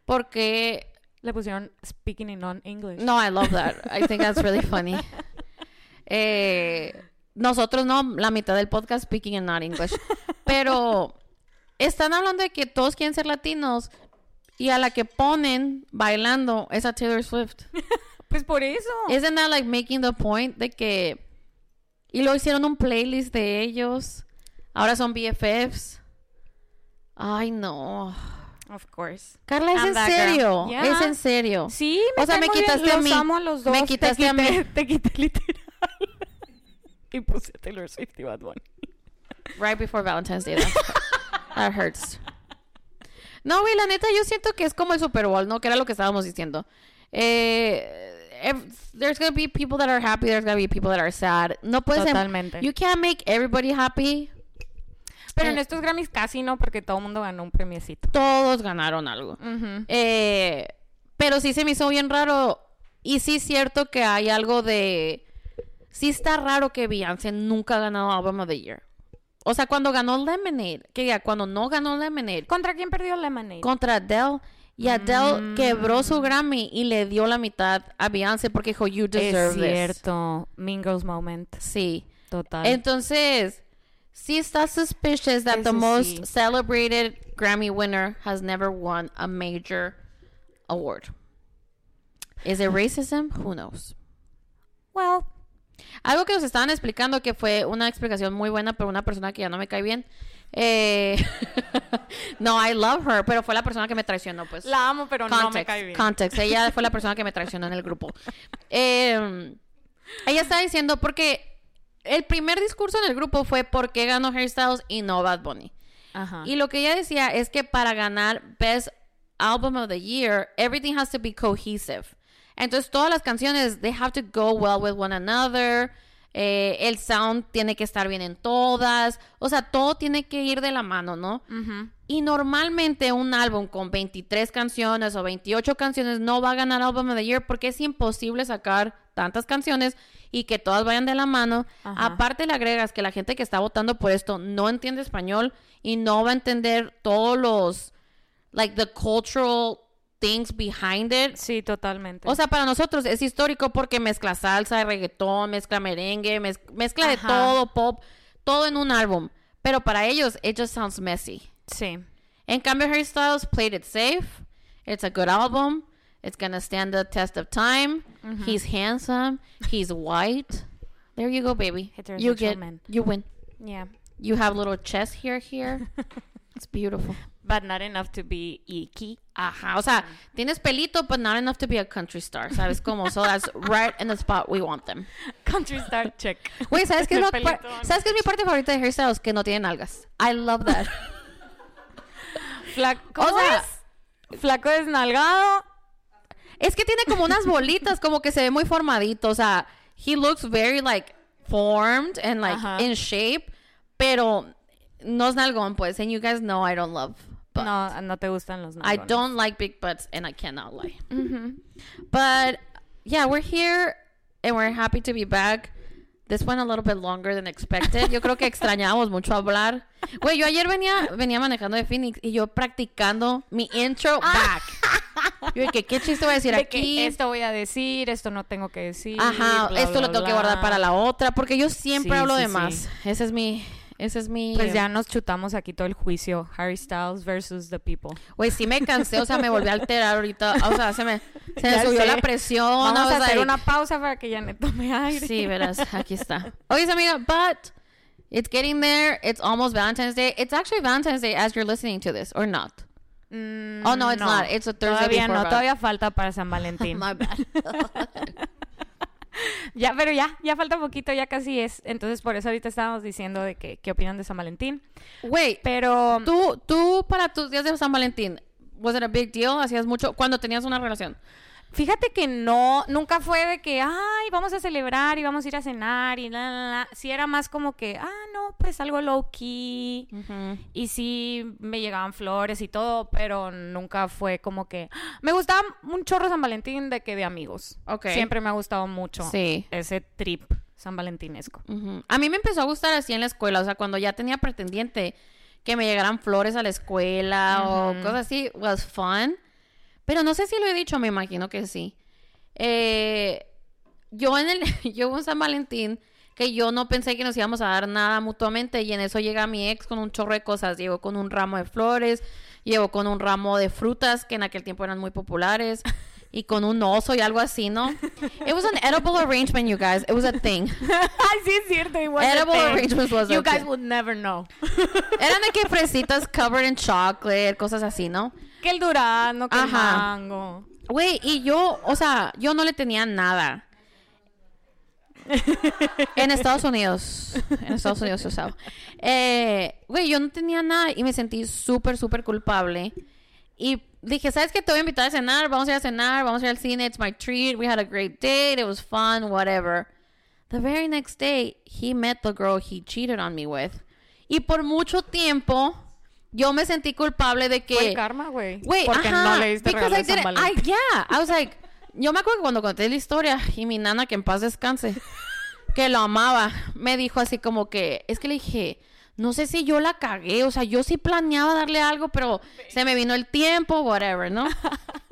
S1: por qué?
S2: Le pusieron speaking in non-English.
S1: No, I love that. I think that's really funny. Eh, nosotros no, la mitad del podcast speaking in not English. Pero están hablando de que todos quieren ser latinos y a la que ponen bailando es a Taylor Swift.
S2: Pues por eso.
S1: Isn't that like making the point de que y luego hicieron un playlist de ellos. Ahora son BFFs. Ay, no.
S2: Of course.
S1: Carla, es
S2: I'm
S1: en serio.
S2: Yeah.
S1: Es en serio.
S2: Sí,
S1: O sea, me
S2: muy bien.
S1: quitaste a
S2: Los
S1: mí.
S2: amo a los dos.
S1: Me
S2: Te
S1: quitaste a
S2: quité-
S1: mí.
S2: Te quité literal. y puse a Taylor Swift y Bad Bunny.
S1: Right before Valentine's Day. That, that hurts. No, güey, la neta, yo siento que es como el Super Bowl, ¿no? Que era lo que estábamos diciendo. Eh, if- there's gonna be people that are happy, there's gonna be people that are sad. No puedes... em-
S2: Totalmente.
S1: You can't make everybody happy.
S2: Pero
S1: Eh,
S2: en estos Grammys casi no, porque todo el mundo ganó un premiecito.
S1: Todos ganaron algo. Eh, pero sí se me hizo bien raro. Y sí es cierto que hay algo de... Sí está raro que Beyoncé nunca ha ganado Album of the Year. O sea, cuando ganó Lemonade, que ya cuando no ganó Lemonade,
S2: ¿Contra quién perdió Lemonade?
S1: contra Adele, y Adele
S2: Mm.
S1: quebró su Grammy y le dio la mitad a Beyoncé porque dijo, you
S2: es
S1: deserve this.
S2: cierto. Mean Girls Moment.
S1: Sí.
S2: Total.
S1: Entonces, sí está suspicious that the
S2: Eso
S1: most
S2: sí.
S1: celebrated Grammy winner has never won a major award. Is it racism? Who knows?
S2: well,
S1: Algo que nos estaban explicando que fue una explicación muy buena, pero una persona que ya no me cae bien. Eh, no, I love her, pero fue la persona que me traicionó, pues.
S2: la amo, pero no me cae bien.
S1: context. Ella fue la persona que me traicionó en el grupo. Eh, ella estaba diciendo, porque el primer discurso en el grupo fue por qué ganó Harry Styles y no Bad Bunny.
S2: Ajá.
S1: Y lo que ella decía es que para ganar Best Album of the Year, everything has to be cohesive. Entonces todas las canciones, they have to go well with one another. Eh, el sound tiene que estar bien en todas. O sea, todo tiene que ir de la mano, ¿no? Y normalmente un álbum con 23 canciones o 28 canciones no va a ganar Album of the Year porque es imposible sacar tantas canciones y que todas vayan de la mano.
S2: Ajá.
S1: Aparte le agregas que la gente que está votando por esto no entiende español y no va a entender todos los, like, the cultural things behind it.
S2: Sí, totalmente.
S1: O sea, para nosotros es histórico porque mezcla salsa, reggaetón, mezcla merengue, mez- mezcla de todo, pop, todo en un álbum. Pero para ellos, it just sounds messy.
S2: sí.
S1: En cambio, Harry Styles played it safe. It's a good album. It's gonna stand the test of time. He's handsome. He's white. There you go, baby. You get,
S2: man.
S1: you win.
S2: Yeah.
S1: You have little chest here, here. It's beautiful.
S2: But not enough to be icky.
S1: Ajá, o sea, tienes pelito, but not enough to be a country star, ¿sabes cómo? So that's right in the spot we want them.
S2: Country star check.
S1: Güey, ¿sabes qué, es
S2: El
S1: lo- par-
S2: pelito.
S1: ¿sabes qué es mi parte favorita de Harry Styles? Que no tienen algas. I love that.
S2: Flaco.
S1: O sea-
S2: es? Flaco desnalgado.
S1: Es que tiene como unas bolitas, como que se ve muy formadito. O sea, he looks very like formed and like
S2: Ajá.
S1: in shape, pero no es nalgón, pues. And you guys know I don't love
S2: No, no te gustan los
S1: I
S2: nalgones.
S1: don't like big butts, and I cannot lie. But yeah, we're here and we're happy to be back. This went a little bit longer than expected. Yo creo que extrañamos mucho hablar. Güey, yo ayer venía, venía manejando de Phoenix y yo practicando mi intro back. Yo dije, ¿qué chiste voy a decir
S2: Ah. De que
S1: aquí?
S2: esto voy a decir, esto no tengo que decir.
S1: Ajá,
S2: bla,
S1: esto
S2: bla,
S1: lo tengo que
S2: bla.
S1: guardar para la otra, porque yo siempre
S2: Sí,
S1: hablo
S2: sí,
S1: de
S2: sí.
S1: más. Ese es mi, ese es mi.
S2: Pues ya nos chutamos aquí todo el juicio. Harry Styles versus the people.
S1: Güey, sí me cansé, o sea, me volví a alterar ahorita, o sea, se me, se me subió
S2: sé.
S1: la presión.
S2: Vamos a hacer
S1: like-
S2: una pausa para que ya me tome aire.
S1: Sí, verás, aquí está. Oye, amiga, but it's getting there. It's almost Valentine's Day. It's actually Valentine's Day as you're listening to this, or not?
S2: Mm,
S1: Oh, no, it's not. It's a Thursday
S2: Todavía no, todavía falta para San Valentín.
S1: My bad.
S2: ya, pero ya, ya falta poquito, ya casi es. Entonces, por eso ahorita estábamos diciendo de que, qué opinan de San Valentín.
S1: Wait,
S2: Pero
S1: tú, tú para tus días de San Valentín, was it a big deal? ¿Hacías mucho cuando tenías una relación?
S2: Fíjate que no, nunca fue de que, ay, vamos a celebrar y vamos a ir a cenar y la, la, la. Sí era más como que, ah, no, pues algo low key. Y sí me llegaban flores y todo, pero nunca fue como que... Me gustaba un chorro San Valentín de que de amigos.
S1: Ok.
S2: Siempre me ha gustado mucho
S1: Sí.
S2: ese trip san valentinesco.
S1: A mí me empezó a gustar así en la escuela, o sea, cuando ya tenía pretendiente que me llegaran flores a la escuela o cosas así, was fun. Pero no sé si lo he dicho, me imagino que sí. Eh, yo en el, yo un San Valentín que yo no pensé que nos íbamos a dar nada mutuamente y en eso llega mi ex con un chorro de cosas. Llegó con un ramo de flores, llegó con un ramo de frutas que en aquel tiempo eran muy populares y con un oso y algo así, ¿no? It was an edible arrangement, you guys. It was a thing.
S2: Ay, sí es cierto. It was a
S1: Edible
S2: thing.
S1: arrangements was a
S2: You guys
S1: thing.
S2: would never know.
S1: Eran de que fresitas covered in chocolate, cosas así, ¿no?
S2: Que el durazno, que el
S1: Ajá.
S2: mango.
S1: Güey, y yo, o sea, yo no le tenía nada. en Estados Unidos. En Estados Unidos se usaba. Eh, Güey, yo no tenía nada y me sentí súper, súper culpable. Y dije, ¿sabes qué? Te voy a invitar a cenar. Vamos a ir a cenar. Vamos a ir al cine. It's my treat. We had a great date. It was fun. Whatever. The very next day, he met the girl he cheated on me with. Y por mucho tiempo, yo me sentí culpable de que...
S2: Fue karma, güey. Porque
S1: ajá,
S2: no le diste regalo
S1: I
S2: de San
S1: didn't- I,
S2: Valentín.
S1: yeah, I was like, yo me acuerdo que cuando conté la historia y mi nana, que en paz descanse, que lo amaba, me dijo así como que, es que le dije, no sé si yo la cagué, o sea, yo sí planeaba darle algo, pero se me vino el tiempo, whatever, ¿no?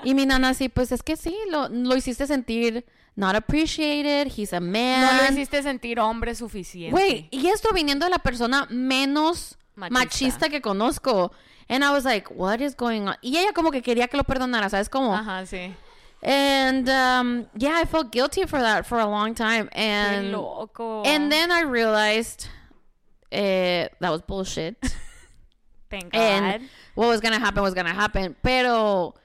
S1: Y mi nana así, pues es que sí, lo, lo hiciste sentir not appreciated, he's a man.
S2: No lo hiciste sentir hombre suficiente.
S1: Güey, y esto viniendo de la persona menos
S2: Machista.
S1: machista. que conozco. And I was like, what is going on? Y ella como que quería que lo perdonara, ¿sabes cómo?
S2: Ajá, sí.
S1: And um, yeah, I felt guilty for that for a long time.
S2: Qué
S1: And
S2: loco.
S1: and then I realized eh, that was bullshit.
S2: Thank God.
S1: what was gonna happen was gonna happen. Pero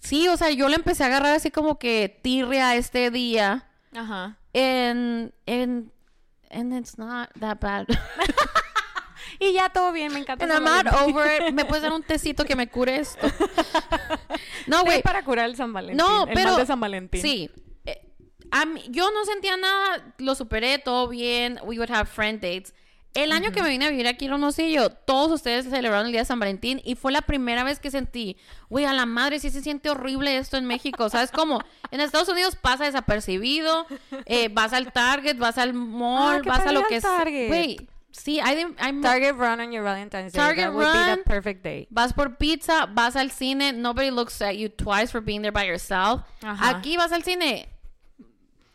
S1: sí, o sea, yo le empecé a agarrar así como que tirria este día.
S2: Ajá.
S1: And and and it's not that bad.
S2: Y ya todo bien, me encanta.
S1: And I'm not over it. ¿Me puedes dar un tecito que me cure esto? no, güey.
S2: para curar el San Valentín.
S1: No,
S2: el
S1: pero...
S2: mal de San Valentín.
S1: Sí. Eh, mí- yo no sentía nada, lo superé, todo bien, we would have friend dates. El año que me vine a vivir aquí en Hermosillo, todos ustedes celebraron el día de San Valentín y fue la primera vez que sentí, güey, a la madre, sí se siente horrible esto en México, ¿sabes cómo? En Estados Unidos pasa desapercibido, eh, vas al Target, vas al mall,
S2: Ah,
S1: vas a lo que es.
S2: Target.
S1: Güey, sí, hay, hay
S2: Target run on your Valentine's Day.
S1: Target
S2: That would be
S1: run.
S2: the perfect day.
S1: Vas por pizza, vas al cine, nobody looks at you twice for being there by yourself.
S2: Ajá.
S1: Aquí vas al cine.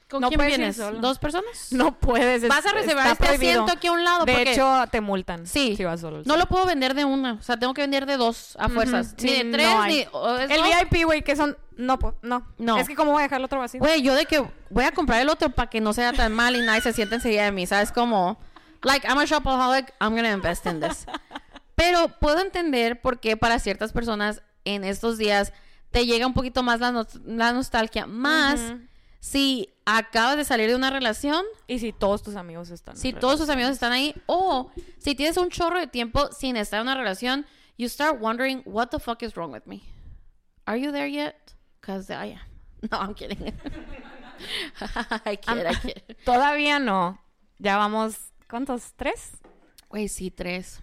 S1: ¿Con
S2: No
S1: quién vienes? ¿Dos personas?
S2: No puedes. es-
S1: Vas a reservar este
S2: prohibido.
S1: asiento aquí a un lado
S2: De
S1: porque-
S2: hecho, te multan.
S1: Sí.
S2: Si vas solo.
S1: No lo puedo vender de una. O sea, tengo que vender de dos a fuerzas.
S2: Ujú,
S1: Ni
S2: sí,
S1: de tres,
S2: no
S1: ni. o es
S2: El
S1: dos.
S2: VIP, güey, que son. No, no.
S1: No.
S2: Es que, ¿cómo voy a dejar el otro vacío?
S1: Güey, yo de que voy a comprar el otro para que no sea tan mal y nadie se sienta enseguida de mí. ¿Sabes? Como, like, I'm a shopaholic, I'm gonna invest in this. Pero puedo entender por qué para ciertas personas en estos días te llega un poquito más la, nos- la nostalgia. Más
S2: Ujú.
S1: si acabas de salir de una relación,
S2: Y si todos tus amigos están.
S1: si todos tus amigos están ahí, o si tienes un chorro de tiempo sin estar en una relación, you start wondering, what the fuck is wrong with me? Are you there yet? Because I am. No, I'm kidding. I kid, I kid.
S2: Todavía no. Ya vamos. ¿Cuántos? ¿Tres?
S1: Güey, sí, tres.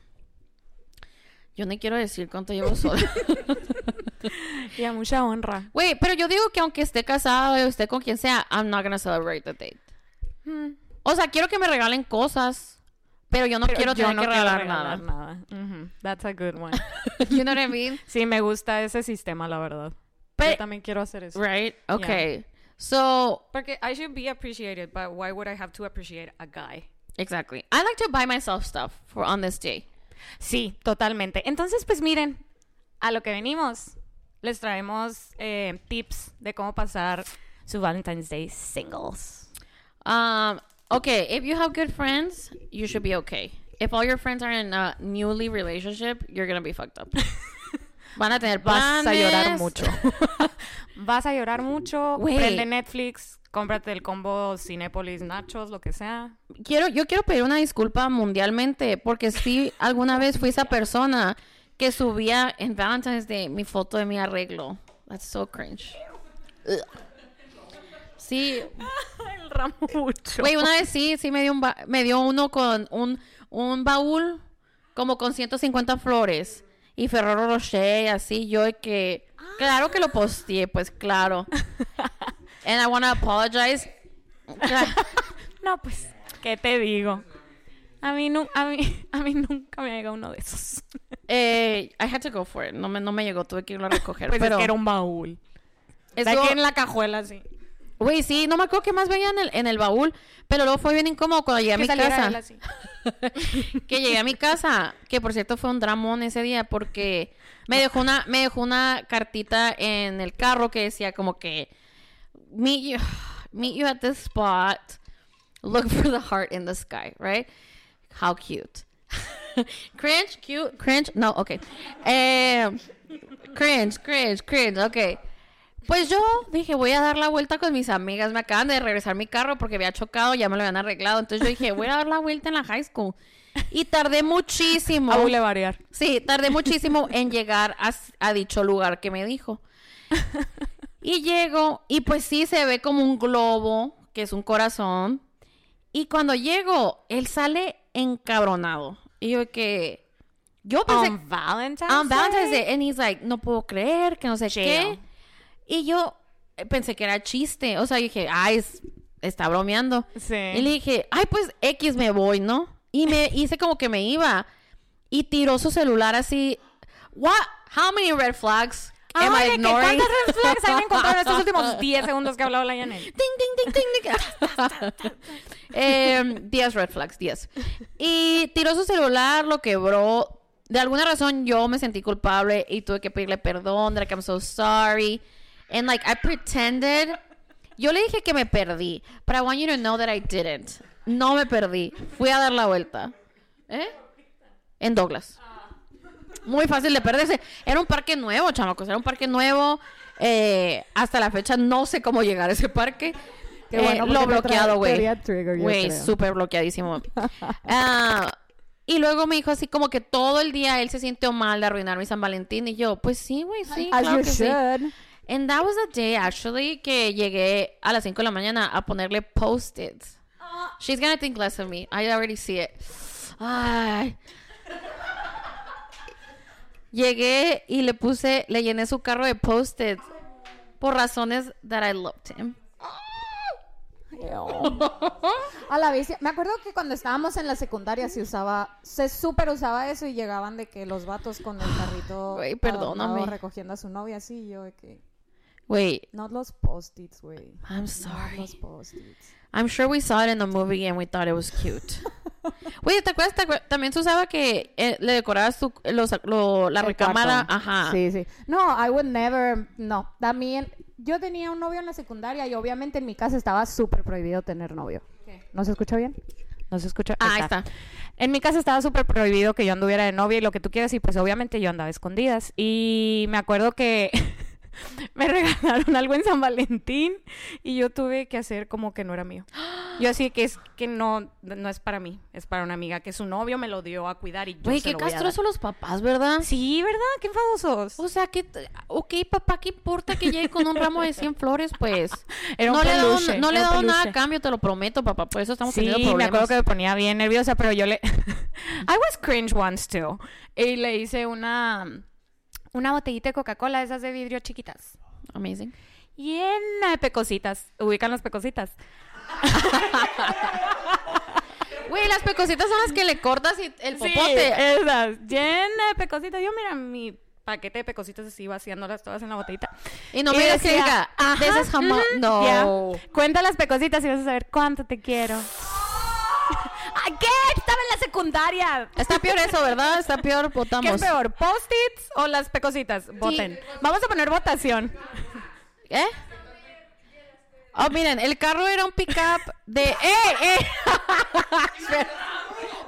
S1: Yo no quiero decir cuánto llevo sola.
S2: Y a mucha honra.
S1: Güey, pero yo digo que aunque esté casado o esté con quien sea, I'm not gonna celebrate the date.
S2: Hmm.
S1: O sea, quiero que me regalen cosas, pero yo no
S2: Pero
S1: quiero
S2: yo
S1: tener
S2: no
S1: que
S2: quiero
S1: regalar,
S2: regalar
S1: nada.
S2: That's a good one.
S1: you know what I mean?
S2: Sí, me gusta ese sistema, la verdad.
S1: Pe-
S2: Yo también quiero hacer eso.
S1: Right? Okay. So,
S2: Porque I should be appreciated, but why would I have to appreciate a guy?
S1: Exactly. I like to buy myself stuff for on this day.
S2: Sí, totalmente. Entonces, pues miren, a lo que venimos, les traemos eh, tips de cómo pasar su Valentine's Day singles.
S1: Um, okay, if you have good friends, you should be okay. If all your friends are in a newly relationship, you're gonna be fucked up. Van a tener
S2: Vas a llorar mucho. Vas a llorar mucho. Prende Netflix, cómprate el combo Cinépolis Nachos, lo que sea.
S1: Quiero, yo quiero pedir una disculpa mundialmente porque sí alguna vez fui esa persona que subía en Valentine's Day mi foto de mi arreglo. That's so cringe. Ugh. Sí,
S2: el ramo mucho.
S1: Güey, una vez sí, sí me dio, un ba- me dio uno con un, un baúl como con 150 flores y Ferrero Rocher y así. Yo que, claro que lo posteé, pues claro. And I want to apologize.
S2: No, pues, ¿qué te digo? A mí, nu- a mí, a mí nunca me llega uno de esos.
S1: Eh, I had to go for it. No me, no me llegó, tuve que irlo a recoger.
S2: Pues
S1: pero
S2: es que era un baúl. Está aquí en la cajuela, así.
S1: Güey, sí, no me acuerdo qué más veía en el, en el baúl, pero luego fue bien incómodo cuando llegué a mi casa.
S2: él así.
S1: que llegué a mi casa, que por cierto fue un dramón ese día porque me dejó una me dejó una cartita en el carro que decía como que meet you meet you at this spot. Look for the heart in the sky, right? How cute. cringe, cute, cringe. No, okay. Eh, cringe, cringe, cringe, okay. Pues yo dije, voy a dar la vuelta con mis amigas. Me acaban de regresar mi carro porque había chocado, ya me lo habían arreglado. Entonces yo dije, voy a dar la vuelta en la high school. Y tardé muchísimo.
S2: A bulevarear.
S1: Sí, tardé muchísimo en llegar a, a dicho lugar que me dijo. Y llego, y pues sí se ve como un globo, que es un corazón. Y cuando llego, él sale encabronado. Y yo que. Yo pensé.
S2: On Valentine's
S1: On Valentine's
S2: Day?
S1: Day. And he's like, no puedo creer, que no sé qué. Y yo eh, pensé que era chiste. O sea, dije, ay, es- está bromeando.
S2: Sí.
S1: Y le dije, ay, pues X me voy, ¿no? Y me hice como que me iba. Y tiró su celular así. What? How many red flags am I
S2: que? ¿Cuántas red flags han encontrado en estos últimos 10 segundos que ha hablado la Yanel?
S1: Ding, ding, ding, ding, ding. Em, 10 red flags, 10. Y tiró su celular, lo quebró. De alguna razón yo me sentí culpable y tuve que pedirle perdón, like I'm so sorry. And like I pretended. Yo le dije que me perdí, but I want you to know that I didn't. No me perdí. Fui a dar la vuelta. ¿Eh? En Douglas. Muy fácil de perderse. Era un parque nuevo, chamacos. Era un parque nuevo. Eh, hasta la fecha no sé cómo llegar a ese parque.
S3: Qué
S1: Eh,
S3: bueno,
S1: lo
S3: te tra-
S1: bloqueado, güey. Güey, súper bloqueadísimo. Ah, y luego me dijo así como que todo el día él se sintió mal de arruinar mi San Valentín. Y yo, pues sí, güey, sí.
S3: As
S1: claro
S3: you
S1: que sí.
S3: should.
S1: And that was the day actually que llegué a las 5 de la mañana a ponerle post-its. She's gonna think less of me. I already see it. Ay. Llegué y le puse, le llené su carro de post-its por razones that I loved him.
S3: A la vez, me acuerdo que cuando estábamos en la secundaria se usaba, se súper usaba eso y llegaban de que los vatos con el carrito adornado
S1: perdóname.
S3: recogiendo a su novia así yo de que
S1: Wait,
S3: no los post-its, güey.
S1: I'm sorry.
S3: los post-its.
S1: I'm sure we saw it in the movie and we thought it was cute. Wait, ¿te acuerdas? te acuer- También se usaba que eh, le decorabas tu, los- lo- la
S3: El
S1: recámara.
S3: cuarto.
S1: Ajá.
S3: Sí, sí. No, I would never, no. También, yo tenía un novio en la secundaria y obviamente en mi casa estaba súper prohibido tener novio. ¿No se escucha bien?
S2: No se escucha.
S1: Ah, ahí está.
S2: En mi casa estaba súper prohibido que yo anduviera de novia y lo que tú quieras, y pues obviamente yo andaba escondidas. Y me acuerdo que me regalaron algo en San Valentín y yo tuve que hacer como que no era mío. Yo así que es que no, no es para mí, es para una amiga que su novio me lo dio a cuidar y yo
S1: Güey, qué
S2: lo voy a dar.
S1: castroso los papás, ¿verdad?
S2: Sí, ¿verdad? Qué enfadosos.
S1: O sea, que, ok, papá, ¿qué importa que llegue con un ramo de 100 flores? Pues
S2: Era un
S1: no le he dado,
S2: peluche,
S1: no le he dado nada a
S2: peluche.
S1: cambio, te lo prometo, papá. Por eso estamos
S2: Sí,
S1: teniendo
S2: me
S1: problemas.
S2: acuerdo que me ponía bien nerviosa, pero yo le... I was cringe once too. Y le hice una... Una botellita de Coca-Cola, esas de vidrio chiquitas.
S1: Amazing.
S2: Llena de pecositas. Ubican las pecositas.
S1: Güey, las pecositas son las que le cortas y el popote.
S2: esas. Llena de pecositas. Yo, mira, mi paquete de pecositas así vaciándolas todas en la botellita.
S1: Y no me digas que
S2: decía,
S1: diga, how mu-
S2: ujú,
S1: No.
S2: Cuenta las pecositas y vas a saber cuánto te quiero. ¿A ¿Qué? Estaba en la secundaria.
S1: Está peor eso, ¿verdad? Está peor, votamos.
S2: ¿Qué es peor, post-its o las pecositas? Voten. Vamos a poner votación.
S1: ¿Eh? Oh, miren, el carro era un pickup de... ¡Eh, eh!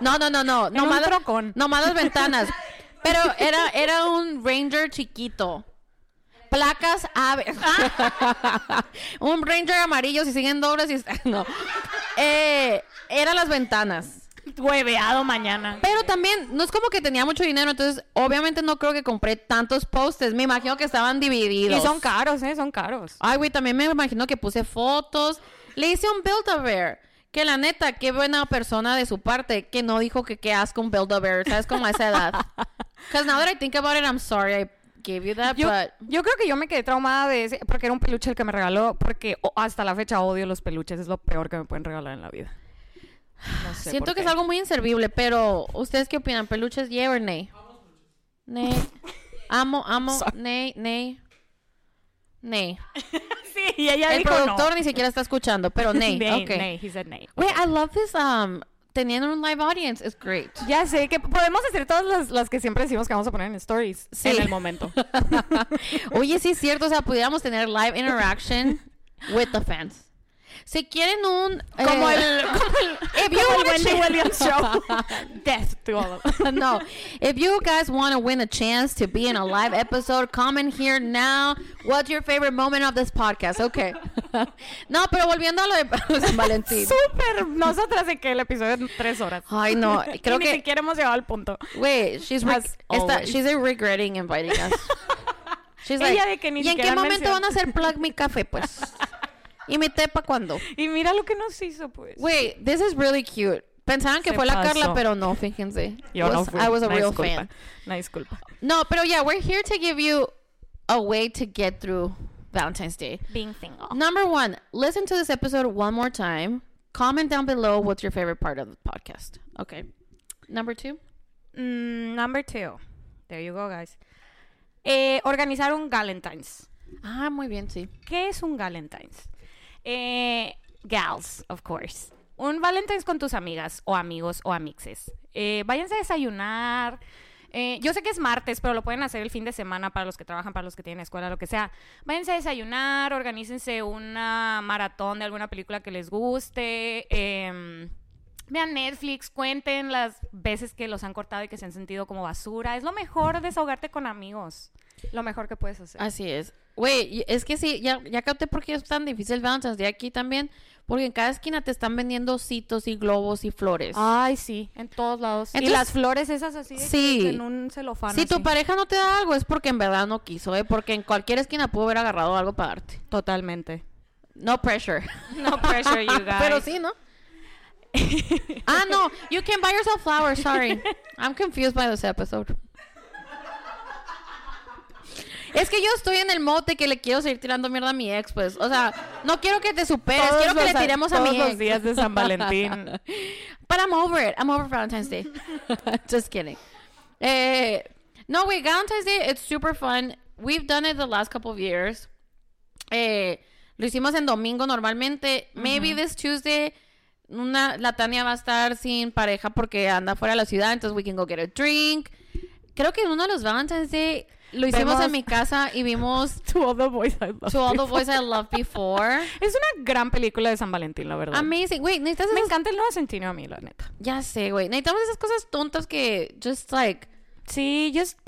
S1: No, no, no, no.
S2: Era un
S1: Nomás,
S2: trocón.
S1: nomás las ventanas. Pero era, era un Ranger chiquito. Placas ave. un Ranger amarillo si siguen dobles y... No. Eh, eran las ventanas.
S2: Hueveado mañana.
S1: Pero también, no es como que tenía mucho dinero, entonces obviamente no creo que compré tantos postes. Me imagino que estaban divididos.
S2: Y son caros, ¿eh? Son caros.
S1: Ay, güey, también me imagino que puse fotos. Le hice un Build-A-Bear. Que la neta, qué buena persona de su parte que no dijo que qué asco un Build-A-Bear. ¿Sabes? Como a esa edad. Because now that I think about it, I'm sorry I gave you that,
S2: Yo,
S1: but...
S2: yo creo que yo me quedé traumada de ese, porque era un peluche el que me regaló, porque hasta la fecha odio los peluches, es lo peor que me pueden regalar en la vida. No sé
S1: Siento que es algo muy inservible, pero ¿ustedes qué opinan? ¿Peluches yeah o nay? Nay. Amo, amo, nay, nay. Nay.
S2: Sí, y ella
S1: El
S2: dijo
S1: productor
S2: no.
S1: ni siquiera está escuchando, pero nay.
S2: Nay,
S1: okay.
S2: nay, he said nay.
S1: Wait, I love this um teniendo un live audience. It's great.
S2: Ya sé que podemos hacer todas las, las que siempre decimos que vamos a poner en stories
S1: Sí.
S2: en el momento.
S1: Oye, sí es cierto, o sea, pudiéramos tener live interaction with the fans. Si quieren un
S2: Como
S1: eh,
S2: el, como el,
S1: If you
S2: como el Wendy Williams show. Death to all of them.
S1: no, if you guys want to win a chance to be in a live episode, comment here now. What's your favorite moment of this podcast? Okay. no, pero volviendo a lo de San Valentín.
S2: Súper. Nosotras de que el episodio de tres horas.
S1: Ay, no, creo
S2: y ni
S1: que
S2: siquiera hemos llegado al punto.
S1: Wait, she's
S2: always.
S1: she's regretting inviting us. She's
S2: Ella
S1: like,
S2: de que ni
S1: ¿y en qué momento
S2: menciona".
S1: van a hacer plug mi café, pues? ¿Y mi té pa' cuándo?
S2: Y mira lo que nos hizo, pues.
S1: Wait, this is really cute. Pensaban que
S2: Se
S1: fue la Carla, pero no, fíjense.
S2: Yo no fui.
S1: I was a
S2: Una
S1: real
S2: disculpa.
S1: fan.
S2: Una disculpa.
S1: No, pero yeah, we're here to give you a way to get through Valentine's Day.
S2: Being single.
S1: Number one, listen to this episode one more time. Comment down below what's your favorite part of the podcast. Okay. Number two.
S2: Mm, number two. There you go, guys. Eh, organizar un Galentine's.
S1: Ah, muy bien, sí.
S2: ¿Qué es un Galentine's? Eh, gals, of course. Un Valentine's con tus amigas o amigos o amixes. Eh, váyanse a desayunar. Eh, yo sé que es martes, pero lo pueden hacer el fin de semana para los que trabajan, para los que tienen escuela, lo que sea. Váyanse a desayunar, organícense una maratón de alguna película que les guste. em, vean Netflix, cuenten las veces que los han cortado y que se han sentido como basura. Es lo mejor desahogarte con amigos. Lo mejor que puedes hacer.
S1: Así es. Güey, es que sí, ya, ya capté por qué es tan difícil Valentine's Day aquí también. Porque en cada esquina te están vendiendo ositos y globos y flores.
S2: Ay, sí, en todos lados. y las flores esas así de
S1: Sí.
S2: en un celofán
S1: si tu pareja no te da algo es porque en verdad no quiso, ¿eh? Porque en cualquier esquina pudo haber agarrado algo para darte.
S2: Totalmente.
S1: No pressure.
S2: No pressure, you guys.
S1: Pero sí, ¿no? ah, no. You can buy yourself flowers. Sorry. I'm confused by this episode. Es que yo estoy en el mote que le quiero seguir tirando mierda a mi ex, pues. O sea, no quiero que te superes,
S2: Todos
S1: quiero que
S2: los
S1: le
S2: a-
S1: tiremos a
S2: todos
S1: mi
S2: los
S1: ex.
S2: días de San Valentín.
S1: But I'm over it. I'm over Valentine's Day. Just kidding. Eh, no, wait, Valentine's Day, it's super fun. We've done it the last couple of years. Eh, lo hicimos en domingo normalmente. Maybe this Tuesday, una, la Tania va a estar sin pareja porque anda fuera de la ciudad, entonces we can go get a drink. Creo que en uno de los Valentine's Day lo hicimos
S2: Vemos-
S1: en mi casa y vimos
S2: To all the boys I love
S1: To All the. Boys I Loved Before.
S2: Es una gran película de San Valentín, la verdad.
S1: Amazing. Wait, necesitas
S2: Me
S1: esas-
S2: encanta el nuevo sentido a mí, la neta.
S1: Ya sé, güey. Necesitamos esas cosas tontas que just like
S2: Sí, just...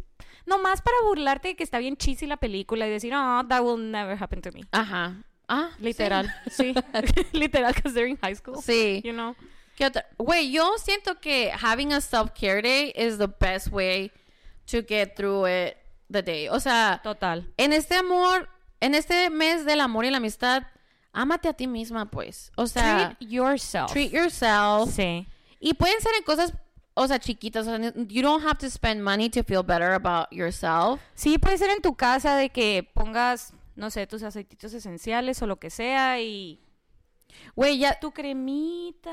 S2: Nomás para burlarte de que está bien cheesy la película y decir, oh, that will never happen to me.
S1: Ajá. Ah,
S2: Literal, sí. Literal, because they're in high school.
S1: Sí.
S2: You know?
S1: ¿Qué otra? Güey, yo siento que having a self-care day is the best way to get through it the day. O sea,
S2: Total.
S1: en este amor, en este mes del amor y la amistad, ámate a ti misma, pues. O sea,
S2: Treat yourself.
S1: treat yourself.
S2: Sí.
S1: Y pueden ser en cosas, o sea, chiquitas. O sea, you don't have to spend money to feel better about yourself.
S2: Sí, puede ser en tu casa de que pongas, no sé, tus aceititos esenciales o lo que sea y
S1: Güey, ya,
S2: tu cremita.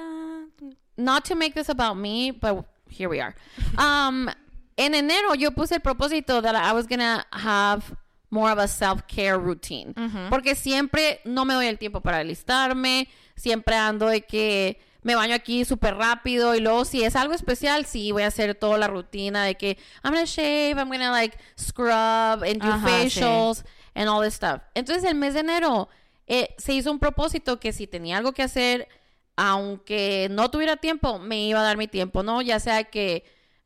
S1: not to make this about me, but here we are. Um, en enero yo puse el propósito that I was gonna have more of a self-care routine. Porque siempre no me doy el tiempo para alistarme, siempre ando de que me baño aquí súper rápido y luego si es algo especial, sí, voy a hacer toda la rutina de que I'm gonna shave, I'm gonna like scrub and do
S2: Ajá, sí.
S1: facials and all this stuff. Entonces el mes de enero eh, se hizo un propósito que si tenía algo que hacer, aunque no tuviera tiempo, me iba a dar mi tiempo, ¿no? Ya sea que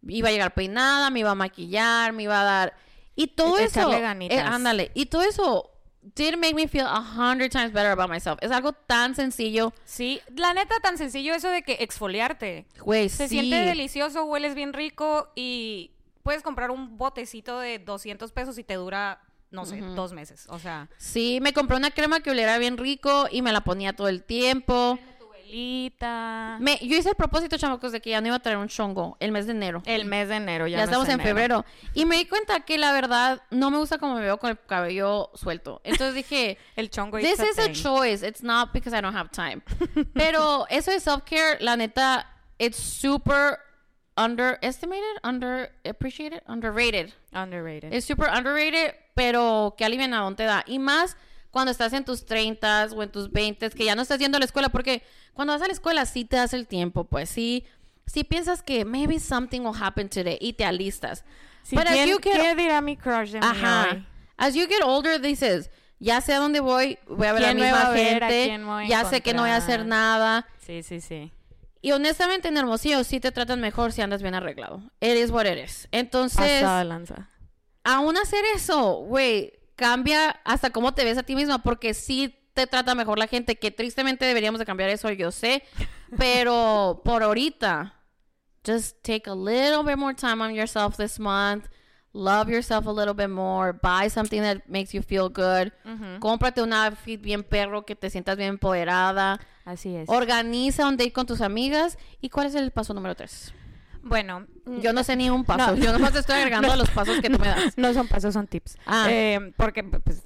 S1: iba a llegar peinada, me iba a maquillar, me iba a dar... Y todo
S2: E-
S1: eso...
S2: echarle ganitas.
S1: eh, ándale. Y todo eso did make me feel a hundred times better about myself. Es algo tan sencillo.
S2: Sí, la neta tan sencillo eso de que exfoliarte.
S1: Güey,
S2: Se
S1: sí.
S2: siente delicioso, hueles bien rico y puedes comprar un botecito de 200 pesos y te dura, no sé, dos meses. O sea,
S1: Sí, me compré una crema que oliera bien rico y me la ponía todo el tiempo. Me, yo hice el propósito, chamacos, de que ya no iba a traer un chongo el mes de enero.
S2: El mes de enero, ya,
S1: ya
S2: no
S1: estamos
S2: es
S1: en febrero. Y me di cuenta que la verdad no me gusta como me veo con el cabello suelto. Entonces dije,
S2: El chongo
S1: this is a choice. It's not because I don't have time. Pero eso de self-care, la neta, it's super underestimated, underappreciated, underrated.
S2: Underrated.
S1: Es super underrated, pero qué alivianadón te da. Y más cuando estás en tus 30 o en tus 20 que ya no estás yendo a la escuela, porque cuando vas a la escuela sí te das el tiempo, pues sí, sí piensas que maybe something will happen today y te alistas.
S2: Sí,
S1: But as
S2: ¿quién-
S1: you get-
S2: ¿Qué dirá mi crush de
S1: Ajá. As you get older, dices, ya sé a dónde voy, voy a ver a la
S2: ¿Quién me va
S1: misma gente, ya sé que no voy a hacer nada.
S2: Sí, sí, sí.
S1: Y honestamente en Hermosillo sí te tratan mejor si andas bien arreglado. Is what is. Entonces,
S2: Pasada lanza.
S1: aún hacer eso, güey, cambia hasta cómo te ves a ti misma, porque sí te trata mejor la gente, que tristemente deberíamos de cambiar eso, yo sé, pero por ahorita, just take a little bit more time on yourself this month, love yourself a little bit more, buy something that makes you feel good, cómprate un outfit bien perro, que te sientas bien empoderada,
S2: Así es.
S1: organiza un date con tus amigas, ¿y cuál es el paso número tres?
S2: Bueno,
S1: Yo no sé ni un paso,
S2: No.
S1: yo nomás estoy agregando a los pasos que tú me das.
S2: no son pasos, son tips.
S1: Ah.
S2: Eh, porque, pues,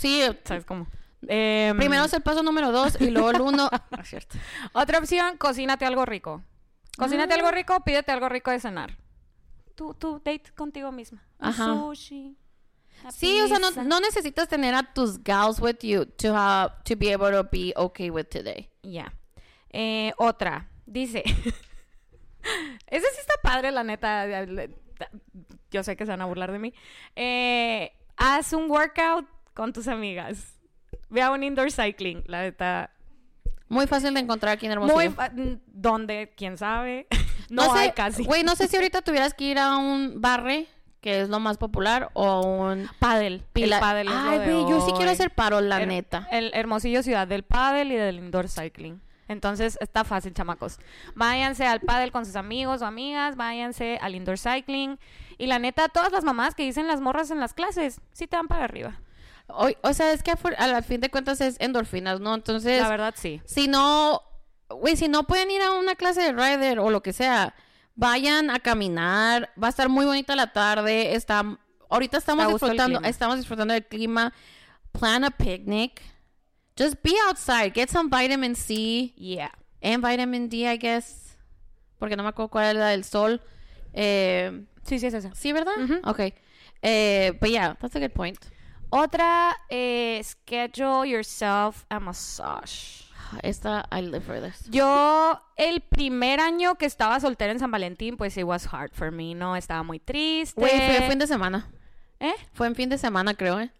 S1: Sí,
S2: ¿sabes cómo? Em,
S1: Primero es el paso número dos y luego el uno. No es cierto.
S2: Otra opción, cocínate algo rico. Cocínate
S1: Ah.
S2: algo rico, pídete algo rico de cenar. Tu, tu date contigo misma.
S1: Ajá.
S2: sushi.
S1: Sí, o sea, no, no necesitas tener a tus gals with you to have to be able to be okay with today.
S2: Ya. Eh, otra. Dice. Ese sí está padre, la neta. Yo sé que se van a burlar de mí. Eh, haz un workout con tus amigas. Ve a un indoor cycling. La neta.
S1: Muy fácil de encontrar aquí en Hermosillo.
S2: Muy. ¿Dónde? ¿Quién sabe? No,
S1: sé,
S2: hay casi.
S1: Güey, no sé si ahorita tuvieras que ir a un barre que es lo más popular, o un
S2: Paddle.
S1: pila-
S2: El paddle
S1: Ay, güey, yo sí quiero hacer paro, la neta.
S2: El Hermosillo ciudad del paddle y del indoor cycling. Entonces está fácil, chamacos. Váyanse al paddle con sus amigos o amigas, váyanse al indoor cycling. Y la neta, todas las mamás que dicen las morras en las clases, sí te van para arriba.
S1: O, o sea, es que a, fu- a la fin de cuentas es endorfinas, ¿no? Entonces,
S2: La verdad, sí.
S1: si no, güey, si no pueden ir a una clase de rider o lo que sea, vayan a caminar, va a estar muy bonita la tarde, está, ahorita estamos disfrutando, estamos disfrutando del clima, plan a picnic, just be outside, get some vitamin C
S2: Yeah.
S1: and vitamin D, I guess, porque no me acuerdo cuál es la del sol, eh,
S2: Sí, sí, es esa.
S1: sí, ¿verdad?
S2: Ujú.
S1: Okay, eh, but yeah, that's a good point.
S2: Otra, eh, schedule yourself a massage.
S1: Esta, I live for this.
S2: Yo, el primer año que estaba soltera en San Valentín, pues it was hard for me, ¿no? Estaba muy triste.
S1: Güey, fue fin de semana.
S2: ¿Eh?
S1: Fue en fin de semana, creo, ¿eh?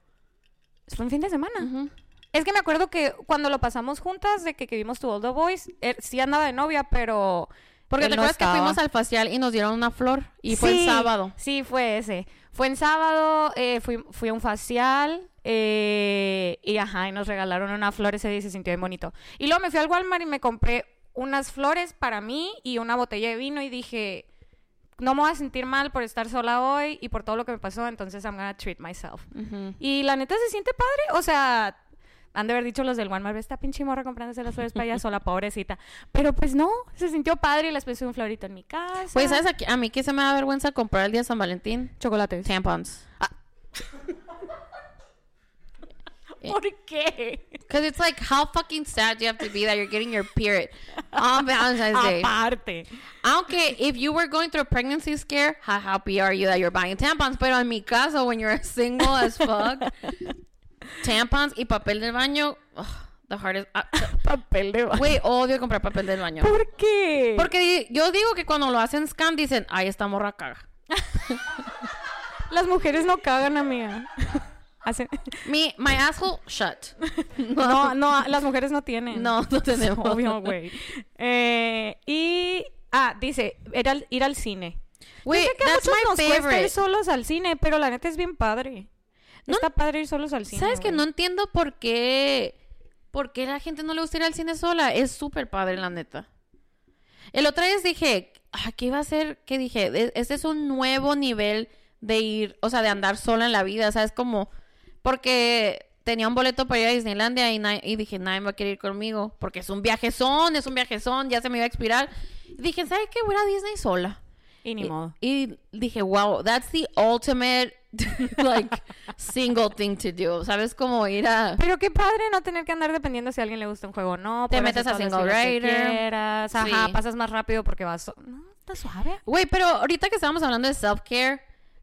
S2: Fue un fin de semana. Es que me acuerdo que cuando lo pasamos juntas, de que, que vimos tu Oldo Boys, él sí andaba de novia, pero...
S1: Porque te
S2: no
S1: acuerdas que fuimos al facial y nos dieron una flor y fue el
S2: Sí,
S1: sábado.
S2: Sí, fue ese. Fue en sábado, eh, fui, fui a un facial eh, y ajá, y nos regalaron una flor ese día y se sintió bien bonito. Y luego me fui al Walmart y me compré unas flores para mí y una botella de vino y dije, no me voy a sentir mal por estar sola hoy y por todo lo que me pasó, entonces I'm gonna treat myself. Y la neta se siente padre, o sea, han de haber dicho los del Walmart, "Ve esta pinche morra comprándose las flores para ella sola, pobrecita. Pero pues no, se sintió padre y les puse un florito en mi casa.
S1: Pues, ¿sabes a, qui- a mí que se me da vergüenza comprar el día de San Valentín?
S2: chocolates.
S1: Tampons.
S2: ¿Por qué?
S1: Because it's like, how fucking sad do you have to be that you're getting your period on Valentine's Day?
S2: Aparte.
S1: Aunque, if you were going through a pregnancy scare, how happy are you that you're buying tampons? Pero en mi caso, when you're single as fuck, tampons y papel del baño, ugh, the hardest. ah,
S2: Papel de baño.
S1: Güey, odio comprar papel del baño.
S2: ¿Por qué?
S1: Porque yo digo que cuando lo hacen scan dicen, ay, esta morra caga.
S2: las mujeres no cagan, amiga. Hacen-
S1: Mi, my asshole shut.
S2: No, no, las mujeres no tienen.
S1: No, no tenemos.
S2: Obvio, güey. Eh, y. Ah, dice, ir al, ir al cine.
S1: Güey, that's
S2: muchos
S1: my favorite.
S2: ir solos al cine, pero la neta es bien padre.
S1: No-
S2: Está padre ir solos al cine.
S1: ¿Sabes que no entiendo por qué? ¿Por qué la gente no le gusta ir al cine sola? Es súper padre, la neta. El otra vez dije, ah, ¿qué iba a ser? ¿Qué dije? E- Este es un nuevo nivel de ir, o sea, de andar sola en la vida, ¿sabes? Como, porque tenía un boleto para ir a Disneylandia y, y dije, nadie va a querer ir conmigo, porque es un viajezón, es un viajezón, ya se me iba a expirar. Y dije, ¿sabes qué? Voy a ir a Disney sola.
S2: Y ni
S1: Y-
S2: modo.
S1: Y dije, wow, that's the ultimate, like, single thing to do. ¿Sabes? Como ir a...
S2: Pero qué padre no tener que andar dependiendo si a alguien le gusta un juego o no.
S1: Te metes a single
S2: quieras. Ajá,
S1: Sí.
S2: pasas más rápido porque vas... so- No, está suave.
S1: Güey, pero ahorita que estábamos hablando de self-care,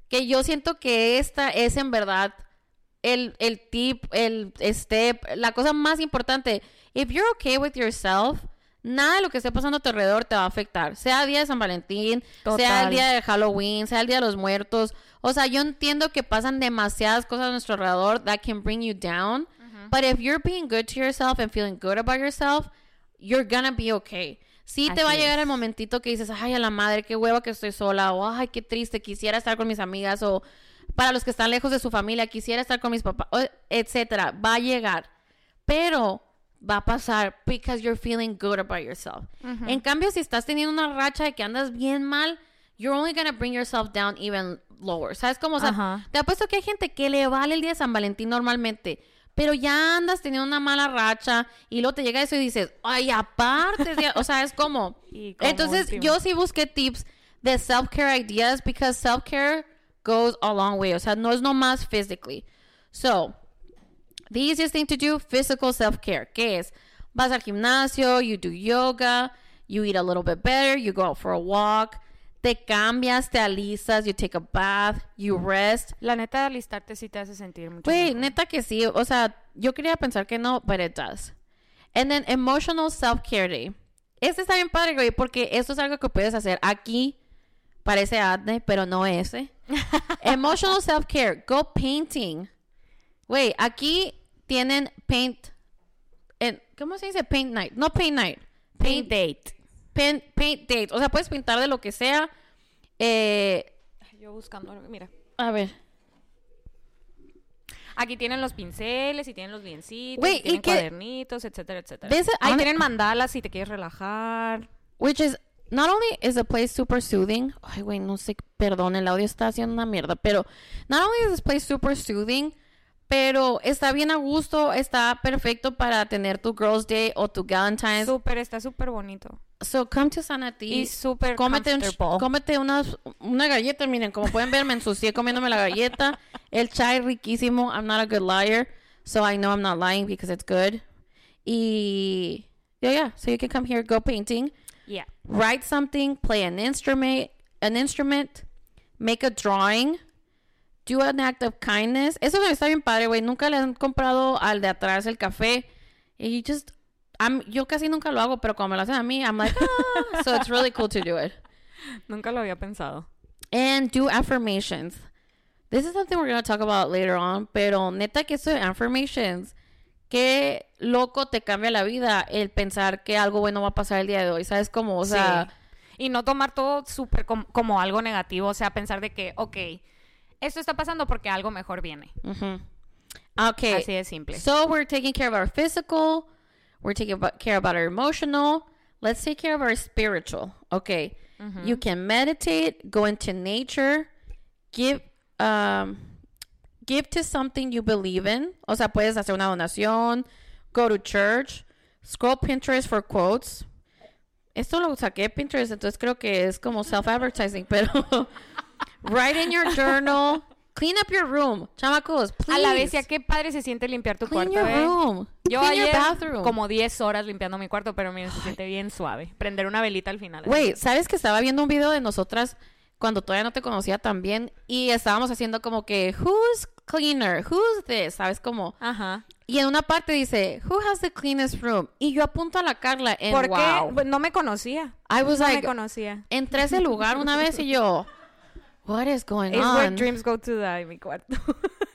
S1: que yo siento que esta es en verdad el, el tip, el step, la cosa más importante. If you're okay with yourself, nada de lo que esté pasando a tu alrededor te va a afectar. Sea el día de San Valentín, sea el día de Halloween, sea el día de los muertos. O sea, yo entiendo que pasan demasiadas cosas a nuestro alrededor that can bring you down. But if you're being good to yourself and feeling good about yourself, you're gonna be okay. Sí te va a
S2: Así
S1: llegar
S2: es.
S1: el momentito que dices, ay, a la madre, qué hueva que estoy sola, o ay, qué triste, quisiera estar con mis amigas, o para los que están lejos de su familia, quisiera estar con mis papás, etcétera. Va a llegar, pero va a pasar because you're feeling good about yourself. En cambio, si estás teniendo una racha de que andas bien mal, you're only gonna bring yourself down even lower. ¿Sabes cómo? O sea,
S2: Ajá.
S1: te apuesto que hay gente que le vale el día de San Valentín normalmente, pero ya andas teniendo una mala racha y luego te llega eso y dices, ay, aparte, o sea, es como...
S2: Y como
S1: Entonces,
S2: último.
S1: yo sí busqué tips de self-care ideas because self-care goes a long way. O sea, no es nomás physically. So, the easiest thing to do, physical self-care. ¿Qué es? Vas al gimnasio, you do yoga, you eat a little bit better, you go out for a walk, te cambias, te alistas, you take a bath, you rest.
S2: La neta, alistarte sí te hace sentir mucho
S1: Güey, neta que sí. O sea, yo quería pensar que no, but it does. And then emotional self-care day. Este está bien padre, güey, porque esto es algo que puedes hacer aquí. Parece adne, pero no ese. emotional self-care. Go painting. Güey, aquí tienen paint. en- ¿Cómo se dice? Paint night. No paint night.
S2: Paint date.
S1: Paint, paint date. O sea, puedes pintar de lo que sea. Eh,
S2: Yo buscando, mira.
S1: A ver.
S2: Aquí tienen los pinceles y tienen los biencitos, y
S1: ¿y
S2: tienen
S1: qué-
S2: cuadernitos, etcétera, etcétera.
S1: This-
S2: Ahí tienen mandalas si te quieres relajar.
S1: Which is, not only is the place super soothing. Ay, güey, no sé, perdón, el audio está haciendo una mierda. Pero, not only is this place super soothing, pero está bien a gusto, está perfecto para tener tu Girls' Day o tu Valentine's.
S2: Súper, está súper bonito.
S1: So, come to Sanati.
S2: Y súper
S1: Cómete, un- cómete unas, una galleta, miren, como pueden ver, me ensucié comiéndome la galleta. El chai riquísimo. I'm not a good liar, so I know I'm not lying because it's good. Y, yeah, yeah, so you can come here, go painting,
S2: Yeah.
S1: write something, play an instrument, an instrument, make a drawing, do an act of kindness. Eso está bien padre, güey. Nunca le han comprado al de atrás el café. Y you just, I'm, yo casi nunca lo hago, pero cuando me lo hacen a mí, I'm like, ah. so it's really cool to do it.
S2: Nunca lo había pensado.
S1: And do affirmations. This is something we're going to talk about later on, pero neta que eso de affirmations, qué loco te cambia la vida el pensar que algo bueno va a pasar el día de hoy, ¿sabes cómo? O sea,
S2: Sí. Y no tomar todo súper com- como algo negativo. O sea, pensar de que, ok, esto está pasando porque algo mejor viene.
S1: Okay.
S2: Así de simple.
S1: So we're taking care of our physical, we're taking about, care about our emotional. Let's take care of our spiritual. Okay. You can meditate, go into nature, give um give to something you believe in. O sea, puedes hacer una donación, go to church, scroll Pinterest for quotes. Esto lo saqué Pinterest, entonces creo que es como self-advertising, pero write in your journal, clean up your room. Chamacos, please.
S2: A la vez, qué padre se siente limpiar tu
S1: Clean
S2: cuarto,
S1: your
S2: ¿eh?
S1: room.
S2: Yo
S1: Clean your
S2: ayer
S1: bathroom.
S2: como 10 horas limpiando mi cuarto, pero miren, se siente bien suave. Prender una velita al final.
S1: Güey, ¿sabes que estaba viendo un video de nosotras cuando todavía no te conocía tan bien? Y estábamos haciendo como que, who's cleaner? Who's this? ¿Sabes cómo?
S2: Ajá.
S1: Y en una parte dice, who has the cleanest room? Y yo apunto a la Carla en
S2: ¿Por
S1: wow.
S2: qué? Pues, No me conocía.
S1: I was
S2: No me
S1: like,
S2: conocía.
S1: entré a ese lugar una vez y yo, what is going
S2: where
S1: on?
S2: dreams go to die, mi cuarto.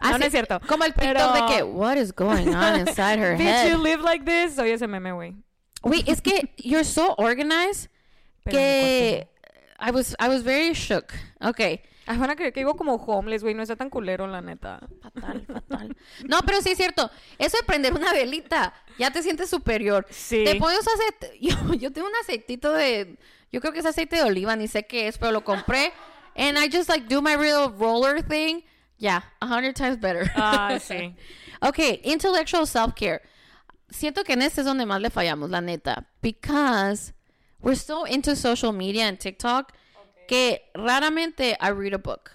S2: No, no es cierto.
S1: Como el TikTok
S2: Pero-
S1: de que, what is going on inside her
S2: you
S1: head?
S2: live like this. Soy ese meme, güey.
S1: Güey, es que you're so organized
S2: Pero
S1: que I was, I was very shook. Okay.
S2: Ay, van a creer que vivo como homeless, güey. No está tan culero, la neta.
S1: Fatal, fatal. No, pero sí es cierto. Eso de prender una velita, ya te sientes superior.
S2: Sí.
S1: Te pones aceite. Yo, yo tengo un aceitito de. Yo creo que es aceite de oliva, ni sé qué es, pero lo compré. And I just like do my real roller thing. Yeah, a hundred times better.
S2: Ah, sí.
S1: Okay, intellectual self-care. Siento que en este es donde más le fallamos, la neta. Because we're so into social media and TikTok que raramente I read a book.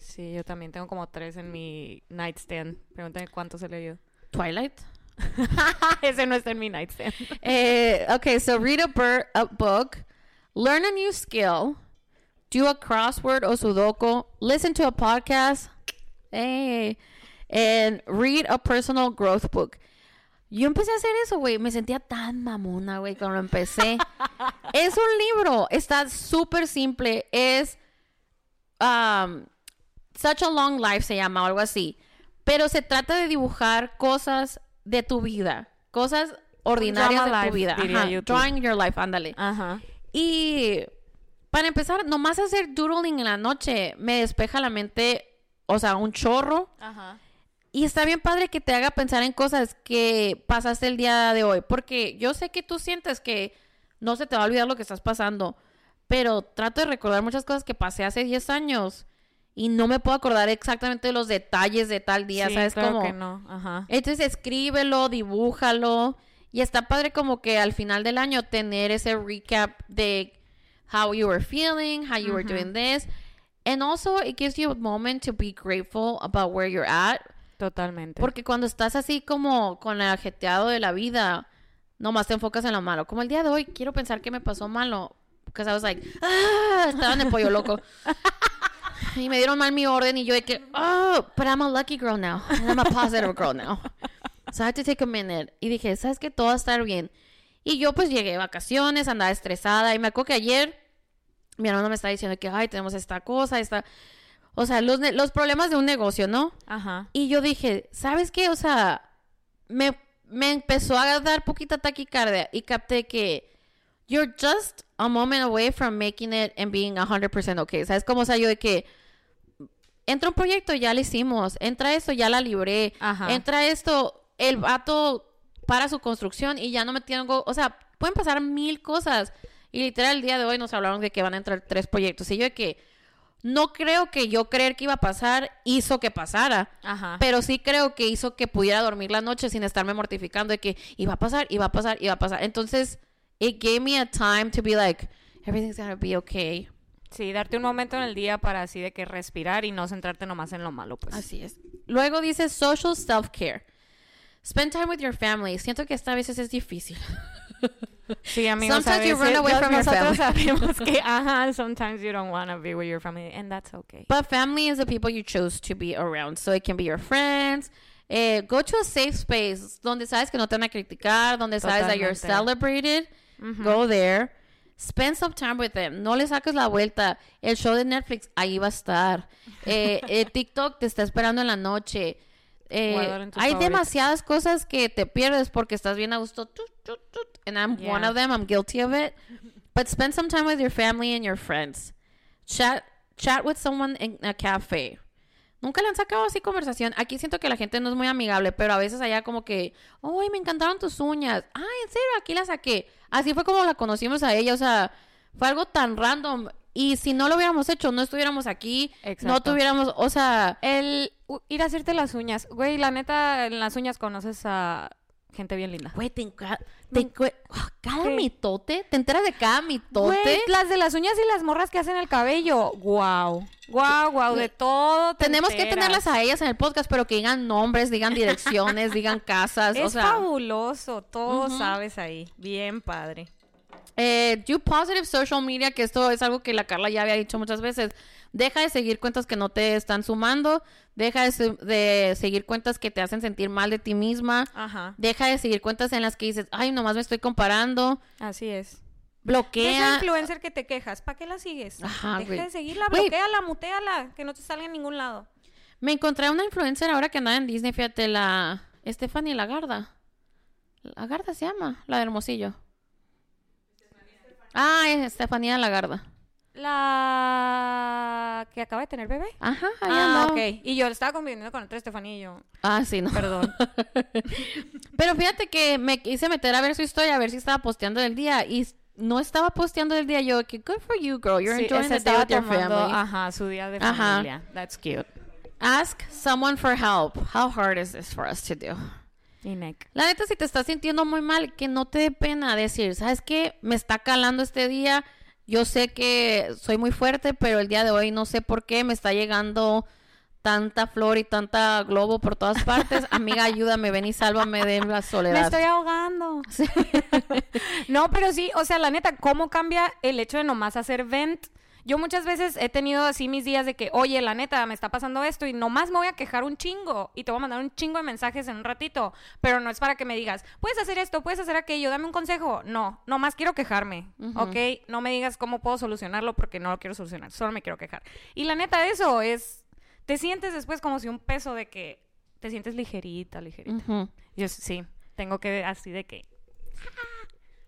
S2: Sí, yo también tengo como tres en mi nightstand. Pregúntame cuántos he leído.
S1: Twilight.
S2: Ese no está en mi nightstand.
S1: Eh, okay, so read a, bur- a book, learn a new skill, do a crossword o sudoku, listen to a podcast, hey, and read a personal growth book. Yo empecé a hacer eso, güey. Me sentía tan mamona, güey, cuando empecé. es un libro. Está súper simple. Es um, Such a Long Life se llama o algo así. Pero se trata de dibujar cosas de tu vida. Cosas ordinarias de tu vida. Ajá. Drawing your life, ándale.
S2: Ajá.
S1: Y para empezar, nomás hacer doodling en la noche me despeja la mente, o sea, un chorro.
S2: Ajá.
S1: Y está bien padre que te haga pensar en cosas que pasaste el día de hoy. Porque yo sé que tú sientes que no se te va a olvidar lo que estás pasando. Pero trato de recordar muchas cosas que pasé hace 10 años. Y no me puedo acordar exactamente de los detalles de tal día.
S2: Sí,
S1: ¿Sabes
S2: claro que no. Ajá.
S1: Entonces escríbelo, dibújalo. Y está padre como que al final del año tener ese recap de how you were feeling, how you were doing this. And also it gives you a moment to be grateful about where you're at.
S2: Totalmente.
S1: Porque cuando estás así como con el ajeteado de la vida, nomás te enfocas en lo malo. Como el día de hoy, quiero pensar que me pasó malo. Because I was like, ah, estaba en el pollo loco. y me dieron mal mi orden y yo de que, oh, but I'm a lucky girl now. And I'm a positive girl now. So I had to take a minute. Y dije, ¿sabes qué? Todo va a estar bien. Y yo pues llegué de vacaciones, andaba estresada. Y me acuerdo que ayer mi hermano me estaba diciendo que, ay, tenemos esta cosa, esta... O sea, los, los problemas de un negocio, ¿no?
S2: Ajá.
S1: Y yo dije, ¿sabes qué? O sea, me, me empezó a dar poquita taquicardia y capté que you're just a moment away from making it and being 100% okay. ¿Sabes cómo? O sea, yo de que entra un proyecto, ya lo hicimos. Entra esto, ya la libré.
S2: Ajá.
S1: Entra esto, el vato para su construcción y ya no me tengo... O sea, pueden pasar mil cosas. Y literal, el día de hoy nos hablaron de que van a entrar tres proyectos. Y yo de que no creo que yo creer que iba a pasar hizo que pasara.
S2: Ajá.
S1: Pero sí creo que hizo que pudiera dormir la noche sin estarme mortificando de que iba a pasar, iba a pasar, iba a pasar. Entonces, it gave me a time to be like, everything's gonna be okay.
S2: Sí, darte un momento en el día para así de que respirar y no centrarte nomás en lo malo, pues.
S1: Así es. Luego dice social self-care. Spend time with your family. Siento que esta veces es difícil.
S2: Sí, amigos,
S1: Sometimes you run away from your
S2: nosotros
S1: family.
S2: sabemos que, ajá, sometimes you don't want to be with your family, and that's okay.
S1: But family is the people you chose to be around. So it can be your friends. Eh, go to a safe space donde sabes que no te van a criticar, donde sabes that you're
S2: Totalmente.
S1: celebrated. Go there. Spend some time with them. No le saques la vuelta. El show de Netflix, ahí va a estar. Eh, eh, TikTok te está esperando en la noche. Eh, hay
S2: favoritos.
S1: demasiadas cosas que te pierdes porque estás bien a gusto. And I'm one
S2: Yeah.
S1: of them. I'm guilty of it. But spend some time with your family and your friends. Chat, chat with someone in a cafe. Nunca le han sacado así conversación. Aquí siento que la gente no es muy amigable, pero a veces allá como que, ¡ay, me encantaron tus uñas! ¡Ay, en serio! Aquí la saqué. Así fue como la conocimos a ella. O sea, fue algo tan random. Y si no lo hubiéramos hecho, no estuviéramos aquí. No tuviéramos, o sea,
S2: El ir a hacerte las uñas. Güey, la neta, en las uñas conoces a gente bien linda.
S1: güey, te, enca- te encu- ah, cada
S2: ¿Qué?
S1: mitote, te enteras de cada mitote.
S2: Güey, las de las uñas y las morras que hacen el cabello. Wow. Wow, wow, de todo. te
S1: Tenemos que tenerlas a ellas en el podcast, pero que digan nombres, digan direcciones, digan casas,
S2: Es
S1: o sea,
S2: fabuloso, todo sabes ahí. Bien padre.
S1: eh, do positive social media, que esto es algo que la Carla ya había dicho muchas veces. Deja de seguir cuentas que no te están sumando, deja de, se- de seguir cuentas que te hacen sentir mal de ti misma,
S2: Ajá.
S1: deja de seguir cuentas en las que dices, ay, nomás me estoy comparando,
S2: Así es. De esa
S1: bloquea.
S2: influencer que te quejas, ¿para qué la sigues?
S1: Ajá,
S2: Deja de seguirla, bloqueala, muteala, que no te salga en ningún lado.
S1: Me encontré una influencer ahora que andaba en Disney, fíjate, la Stephanie Lagarda. Lagarda se llama, la de Hermosillo. Ah, es Estefanía Lagarda.
S2: La que acaba de tener bebé.
S1: Ajá, ahí
S2: Ah,
S1: andaba.
S2: ok. Y yo estaba conviviendo con otra Estefanía y yo.
S1: Ah, sí, no.
S2: Perdón.
S1: Pero fíjate que me quise meter a ver su historia, a ver si estaba posteando del día. Y no estaba posteando del día. Yo, que good for you, girl. You're
S2: Sí,
S1: enjoying the day with your
S2: tomando,
S1: family.
S2: Ajá, su día de
S1: Ajá.
S2: familia. That's cute.
S1: Ask someone for help. How hard is this for us to do?
S2: Y Nick.
S1: La neta, si te estás sintiendo muy mal, que no te dé pena decir, ¿sabes qué? Me está calando este día. Yo sé que soy muy fuerte, pero el día de hoy no sé por qué me está llegando tanta flor y tanta globo por todas partes. Amiga, ayúdame, ven y sálvame de la
S2: Me
S1: soledad.
S2: estoy ahogando. no, pero sí, o sea, la neta, ¿cómo cambia el hecho de nomás hacer vent? Yo muchas veces he tenido así mis días de que, oye, la neta, me está pasando esto y nomás me voy a quejar un chingo y te voy a mandar un chingo de mensajes en un ratito, pero no es para que me digas, puedes hacer esto, puedes hacer aquello, dame un consejo. No, nomás quiero quejarme, ¿ok? No me digas cómo puedo solucionarlo porque no lo quiero solucionar, solo me quiero quejar. Y la neta, eso es, te sientes después como si un peso de que te sientes ligerita, ligerita. Yo sí, tengo que así de que.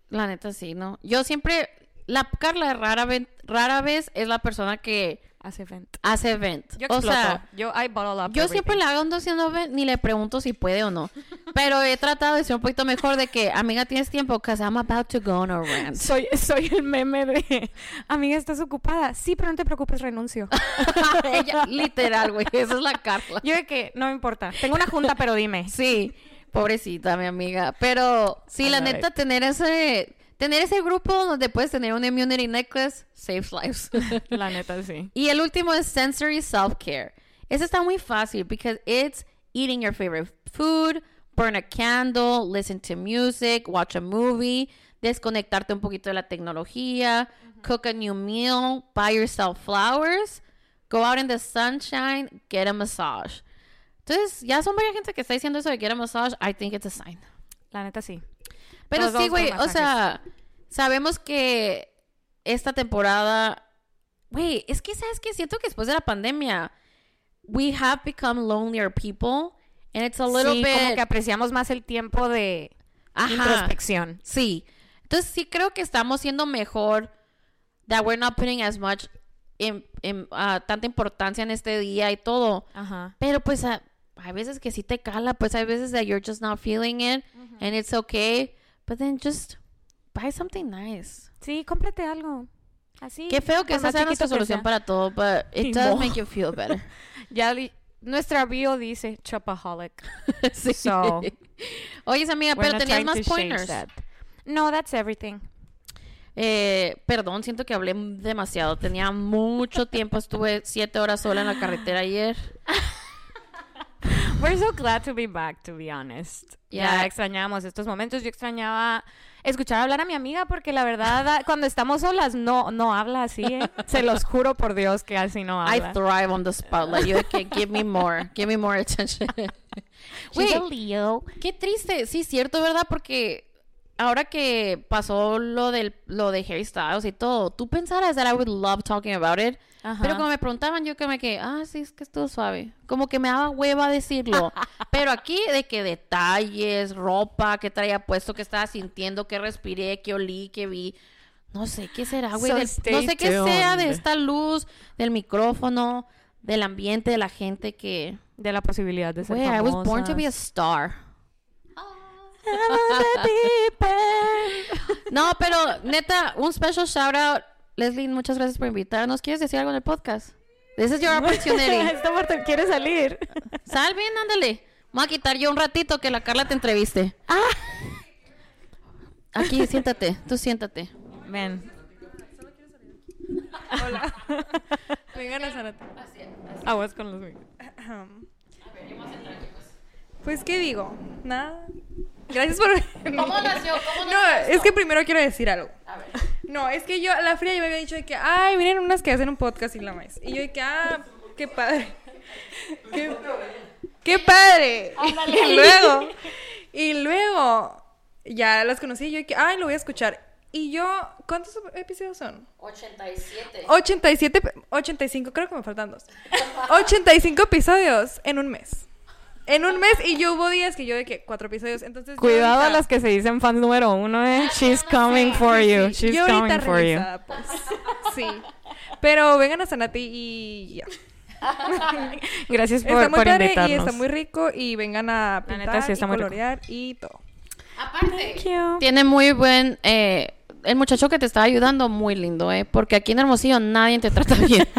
S1: La neta, sí, ¿no? Yo siempre, la Carla rara vez, rara vez es la persona que
S2: Hace vent.
S1: hace event.
S2: Yo
S1: o
S2: exploto.
S1: sea,
S2: yo I bottle up
S1: Yo siempre le hago ando haciendo ven- ni le pregunto si puede o no. Pero he tratado de ser un poquito mejor de que, amiga, tienes tiempo, because I'm about to go on a rant.
S2: Soy, soy el meme de amiga, ¿estás ocupada? Sí, pero no te preocupes, renuncio.
S1: Ella, literal, güey, esa es la Carla.
S2: Yo de que no me importa. Tengo una junta, pero dime.
S1: Sí, pobrecita, mi amiga. Pero sí, la neta, tener ese, tener ese grupo donde puedes tener un immunity necklace saves lives.
S2: La neta, sí.
S1: y el último es sensory self-care. Ese está muy fácil because it's eating your favorite food, burn a candle, listen to music, watch a movie, desconectarte un poquito de la tecnología, cook a new meal, buy yourself flowers, go out in the sunshine, get a massage. Entonces, ya son varias gente que está diciendo eso de get a massage. I think it's a sign.
S2: La neta, sí.
S1: Pero
S2: Todos
S1: sí, güey, o sea, sabemos que esta temporada, güey, es que sabes que siento que después de la pandemia, we have become lonelier people, and it's a little
S2: sí,
S1: bit,
S2: como que apreciamos más el tiempo de
S1: Ajá.
S2: introspección.
S1: sí. Entonces sí creo que estamos siendo mejor, that we're not putting as much em- em- ah, tanta importancia en este día y todo.
S2: Ajá.
S1: Pero pues ah, hay veces que sí te cala, pues hay veces that you're just not feeling it and it's okay, but then just buy something nice.
S2: Sí, cómprate algo. Así.
S1: Qué feo que esa sea nuestra solución
S2: sea.
S1: para todo, but it does
S2: modo.
S1: make you feel better.
S2: Ya nuestra bio dice chopaholic.
S1: sí.
S2: So,
S1: Oye, amiga, pero tenías más pointers.
S2: that. No, that's everything.
S1: Eh, perdón, siento que hablé demasiado. Tenía mucho tiempo. Estuve siete horas sola en la carretera ayer.
S2: We're so glad to be back, to be honest.
S1: Yeah.
S2: Ya extrañamos estos momentos. Yo extrañaba escuchar hablar a mi amiga porque la verdad, ah, cuando estamos solas, no, no habla así, ¿eh? Se los juro por Dios que así no
S1: I
S2: habla.
S1: thrive on the spotlight. You can give me more. Give me more attention. Wait,
S2: Leo.
S1: qué triste. Sí, cierto, ¿verdad? Porque ahora que pasó lo del lo de Harry Styles y todo, tú pensaras that I would love talking about it.
S2: Ajá.
S1: Pero como me preguntaban, yo que me quedé, ah, sí, es que estuvo suave. Como que me daba hueva decirlo. Pero aquí, de que detalles, ropa, que traía puesto, que estaba sintiendo, que respiré, que olí, que vi. No sé qué será, güey.
S2: So
S1: no sé qué sea de esta luz, del micrófono, del ambiente, de la gente que.
S2: De la posibilidad de ser
S1: Güey, I was born to be a star. No, pero neta, un special shout out. Leslie, muchas gracias por invitarnos. ¿Quieres decir algo en el podcast? This is your opportunity.
S2: Esta parte quiere salir.
S1: Sal bien, ándale. Voy a quitar yo un ratito que la Carla te entreviste.
S2: Ah.
S1: Aquí, siéntate. Tú siéntate.
S2: Ven.
S4: Hola. Vengan a Zárate.
S2: Aguas con los míos.
S4: Pues, ¿qué digo? Nada. Gracias por...
S1: ¿Cómo nació? ¿Cómo
S4: No, es que primero quiero decir algo. No, es que yo, la fría, yo me había dicho de que, ay, miren unas que hacen un podcast y la más. Y yo de que, ah, qué padre. Qué, qué padre. Y luego, y luego, ya las conocí y yo de que, ay, lo voy a escuchar. Y yo, ¿cuántos episodios son?
S1: 87.
S4: 87, pe- 85, creo que me faltan dos. 85 episodios en un mes. En un mes y yo hubo días que yo de que cuatro episodios. Entonces
S2: Cuidado a las que se dicen fans número uno, ¿eh? She's coming for
S4: Sí,
S2: you.
S4: sí,
S2: She's
S4: yo ahorita
S2: coming for you.
S4: pues. Sí. Pero vengan a Sanati y ya.
S2: Gracias por,
S4: Está muy
S2: por
S4: padre y está muy rico y vengan a pintar
S2: neta, sí está
S4: y
S2: muy rico.
S4: colorear y todo.
S1: Aparte,
S2: Thank you.
S1: tiene muy buen... eh, el muchacho que te está ayudando, muy lindo, ¿eh? Porque aquí en Hermosillo nadie te trata bien.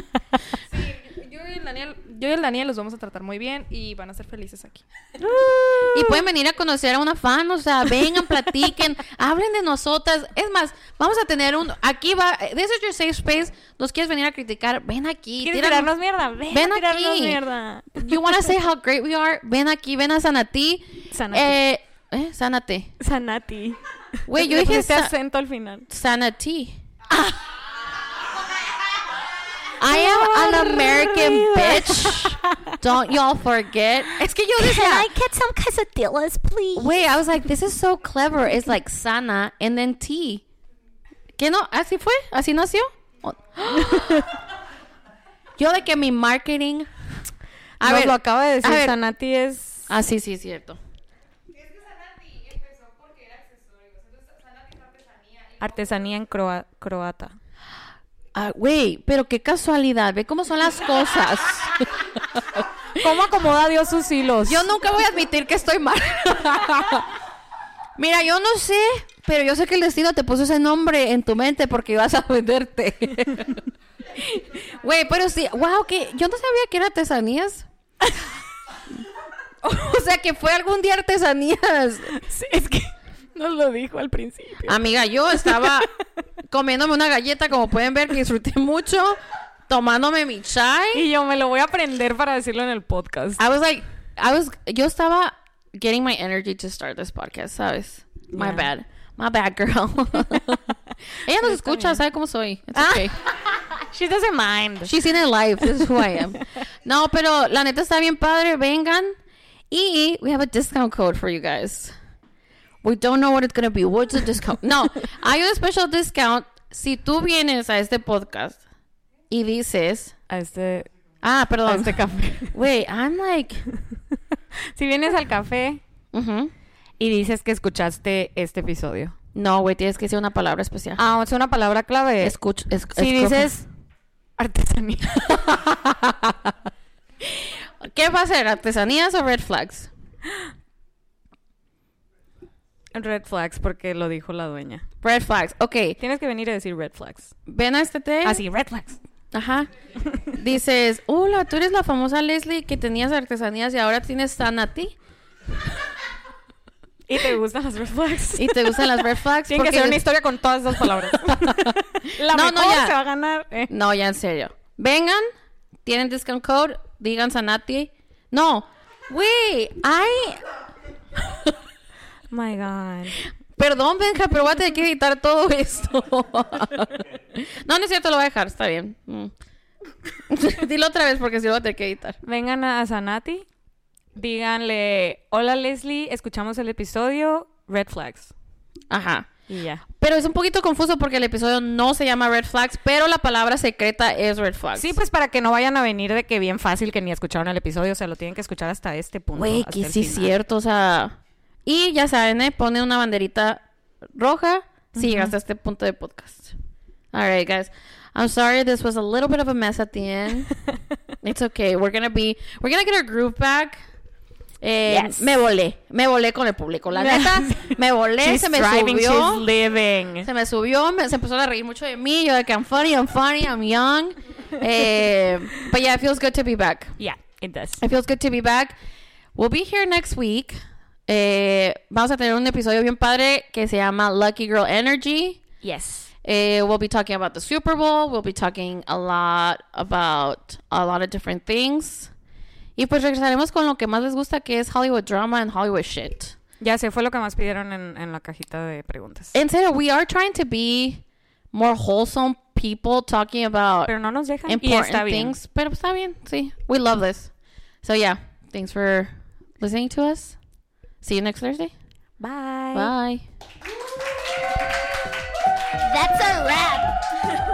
S4: Sí, yo y el Daniel, yo y el Daniel los vamos a tratar muy bien y van a ser felices aquí.
S1: Y pueden venir a conocer a una fan, o sea, vengan, platiquen, hablen de nosotras. Es más, vamos a tener un, aquí va, this is your safe space, nos quieres venir a criticar, ven aquí.
S2: ¿Quieres
S1: tírame-
S2: tirarnos mierda? Ven,
S1: Ven
S2: a tirarnos
S1: aquí.
S2: mierda.
S1: You wanna say how great we are, ven aquí, ven a Sanati.
S2: Sanati.
S1: Eh, eh, Sanate.
S2: Sanati.
S1: Güey, yo dije sa-
S2: acento al final.
S1: Sanati. I am an American bitch. Don't y'all forget. Es que yo decía,
S2: get some quesadillas, please?
S1: Wait, I was like, this is so clever. It's like Sana and then T. ¿Qué no? ¿Así fue? ¿Así nació? O- Yo de que mi marketing. A
S2: Nos
S1: ver,
S2: lo acaba de
S1: a
S2: decir.
S1: ver.
S2: Sanati es...
S1: Ah, sí, sí, es cierto.
S2: Artesanía en croa- croata.
S1: Ah, güey, pero qué casualidad. Ve cómo son las cosas.
S2: ¿Cómo acomoda Dios sus hilos?
S1: Yo nunca voy a admitir que estoy mal. Mira, yo no sé, pero yo sé que el destino te puso ese nombre en tu mente porque ibas a venderte. Güey, pero sí, wow, que yo no sabía que era artesanías. o sea, que fue algún día artesanías.
S2: Sí, es que nos lo dijo al principio.
S1: Amiga, yo estaba comiéndome una galleta, como pueden ver, que disfruté mucho, tomándome mi chai.
S2: Y yo me lo voy a aprender para decirlo en el podcast.
S1: I was like, I was, yo estaba getting my energy to start this podcast, ¿sabes? My
S2: Yeah.
S1: bad. My bad, girl. Ella nos escucha, sabe cómo soy. It's okay.
S2: She doesn't mind.
S1: She's in it live. This is who I am. No, pero la neta está bien padre. Vengan. Y we have a discount code for you guys. We don't know what it's going to be. What's the discount? No, hay un special discount. Si tú vienes a este podcast y dices...
S2: A este,
S1: Ah,
S2: a
S1: perdón.
S2: este café.
S1: Wait, I'm like...
S2: si vienes al café y dices que escuchaste este episodio.
S1: No, güey, tienes que decir una palabra especial.
S2: Ah, es una palabra clave.
S1: Escuch, es-
S2: si dices Artesanía.
S1: ¿Qué va a ser? ¿Artesanías o red flags?
S2: Red flags, porque lo dijo la dueña.
S1: Red flags. Ok.
S2: Tienes que venir a decir red flags.
S1: Ven a este té.
S2: Así, red flags.
S1: Ajá. Dices, hola, tú eres la famosa Leslie que tenías artesanías y ahora tienes Sanati.
S2: ¿Y te gustan las red flags?
S1: Y te gustan las red flags.
S2: Tiene que ser una historia con todas esas palabras. la
S1: No, no,
S2: mejor
S1: ya.
S2: se va a ganar. eh.
S1: No, ya en serio. Vengan, tienen discount code, digan Sanati. No, güey, ay,
S2: My God.
S1: perdón, Benja, pero voy a tener que editar todo esto. no, no es cierto, lo voy a dejar, está bien. Mm. Dilo otra vez porque sí lo voy a tener que editar.
S2: Vengan a Sanati. Díganle, hola Leslie, escuchamos el episodio Red Flags.
S1: Ajá.
S2: Y ya.
S1: Pero es un poquito confuso porque el episodio no se llama Red Flags, pero la palabra secreta es Red Flags.
S2: Sí, pues para que no vayan a venir de que bien fácil que ni escucharon el episodio, o sea, lo tienen que escuchar hasta este punto.
S1: Güey, que sí
S2: final.
S1: cierto, o sea. Y ya saben, ¿eh? Ponen una banderita roja si llegaste a este punto de podcast. Alright, guys. I'm sorry this was a little bit of a mess at the end. It's okay. We're gonna be, we're gonna get our groove back. Eh,
S2: Yes.
S1: Me volé, me volé con el público. La neta, me volé,
S2: She's
S1: se me
S2: thriving,
S1: subió.
S2: living.
S1: Se me subió, me- se empezó a reír mucho de mí. Yo de que I'm funny, I'm funny, I'm young. Eh, but yeah, it feels good to be back.
S2: Yeah, it does.
S1: It feels good to be back. We'll be here next week. Eh, vamos a tener un episodio bien padre que se llama Lucky Girl Energy.
S2: Yes.
S1: Eh, we'll be talking about the Super Bowl. We'll be talking a lot about a lot of different things. Y pues regresaremos con lo que más les gusta, que es Hollywood drama and Hollywood shit.
S2: Ya sé, fue lo que más pidieron en, en la cajita de preguntas.
S1: En serio, we are trying to be more wholesome people talking about
S2: Pero no nos dejan. Y
S1: important
S2: bien.
S1: things. Pero está bien, sí. We love this. So yeah, thanks for listening to us. See you next Thursday.
S2: Bye.
S1: Bye.
S5: That's a wrap.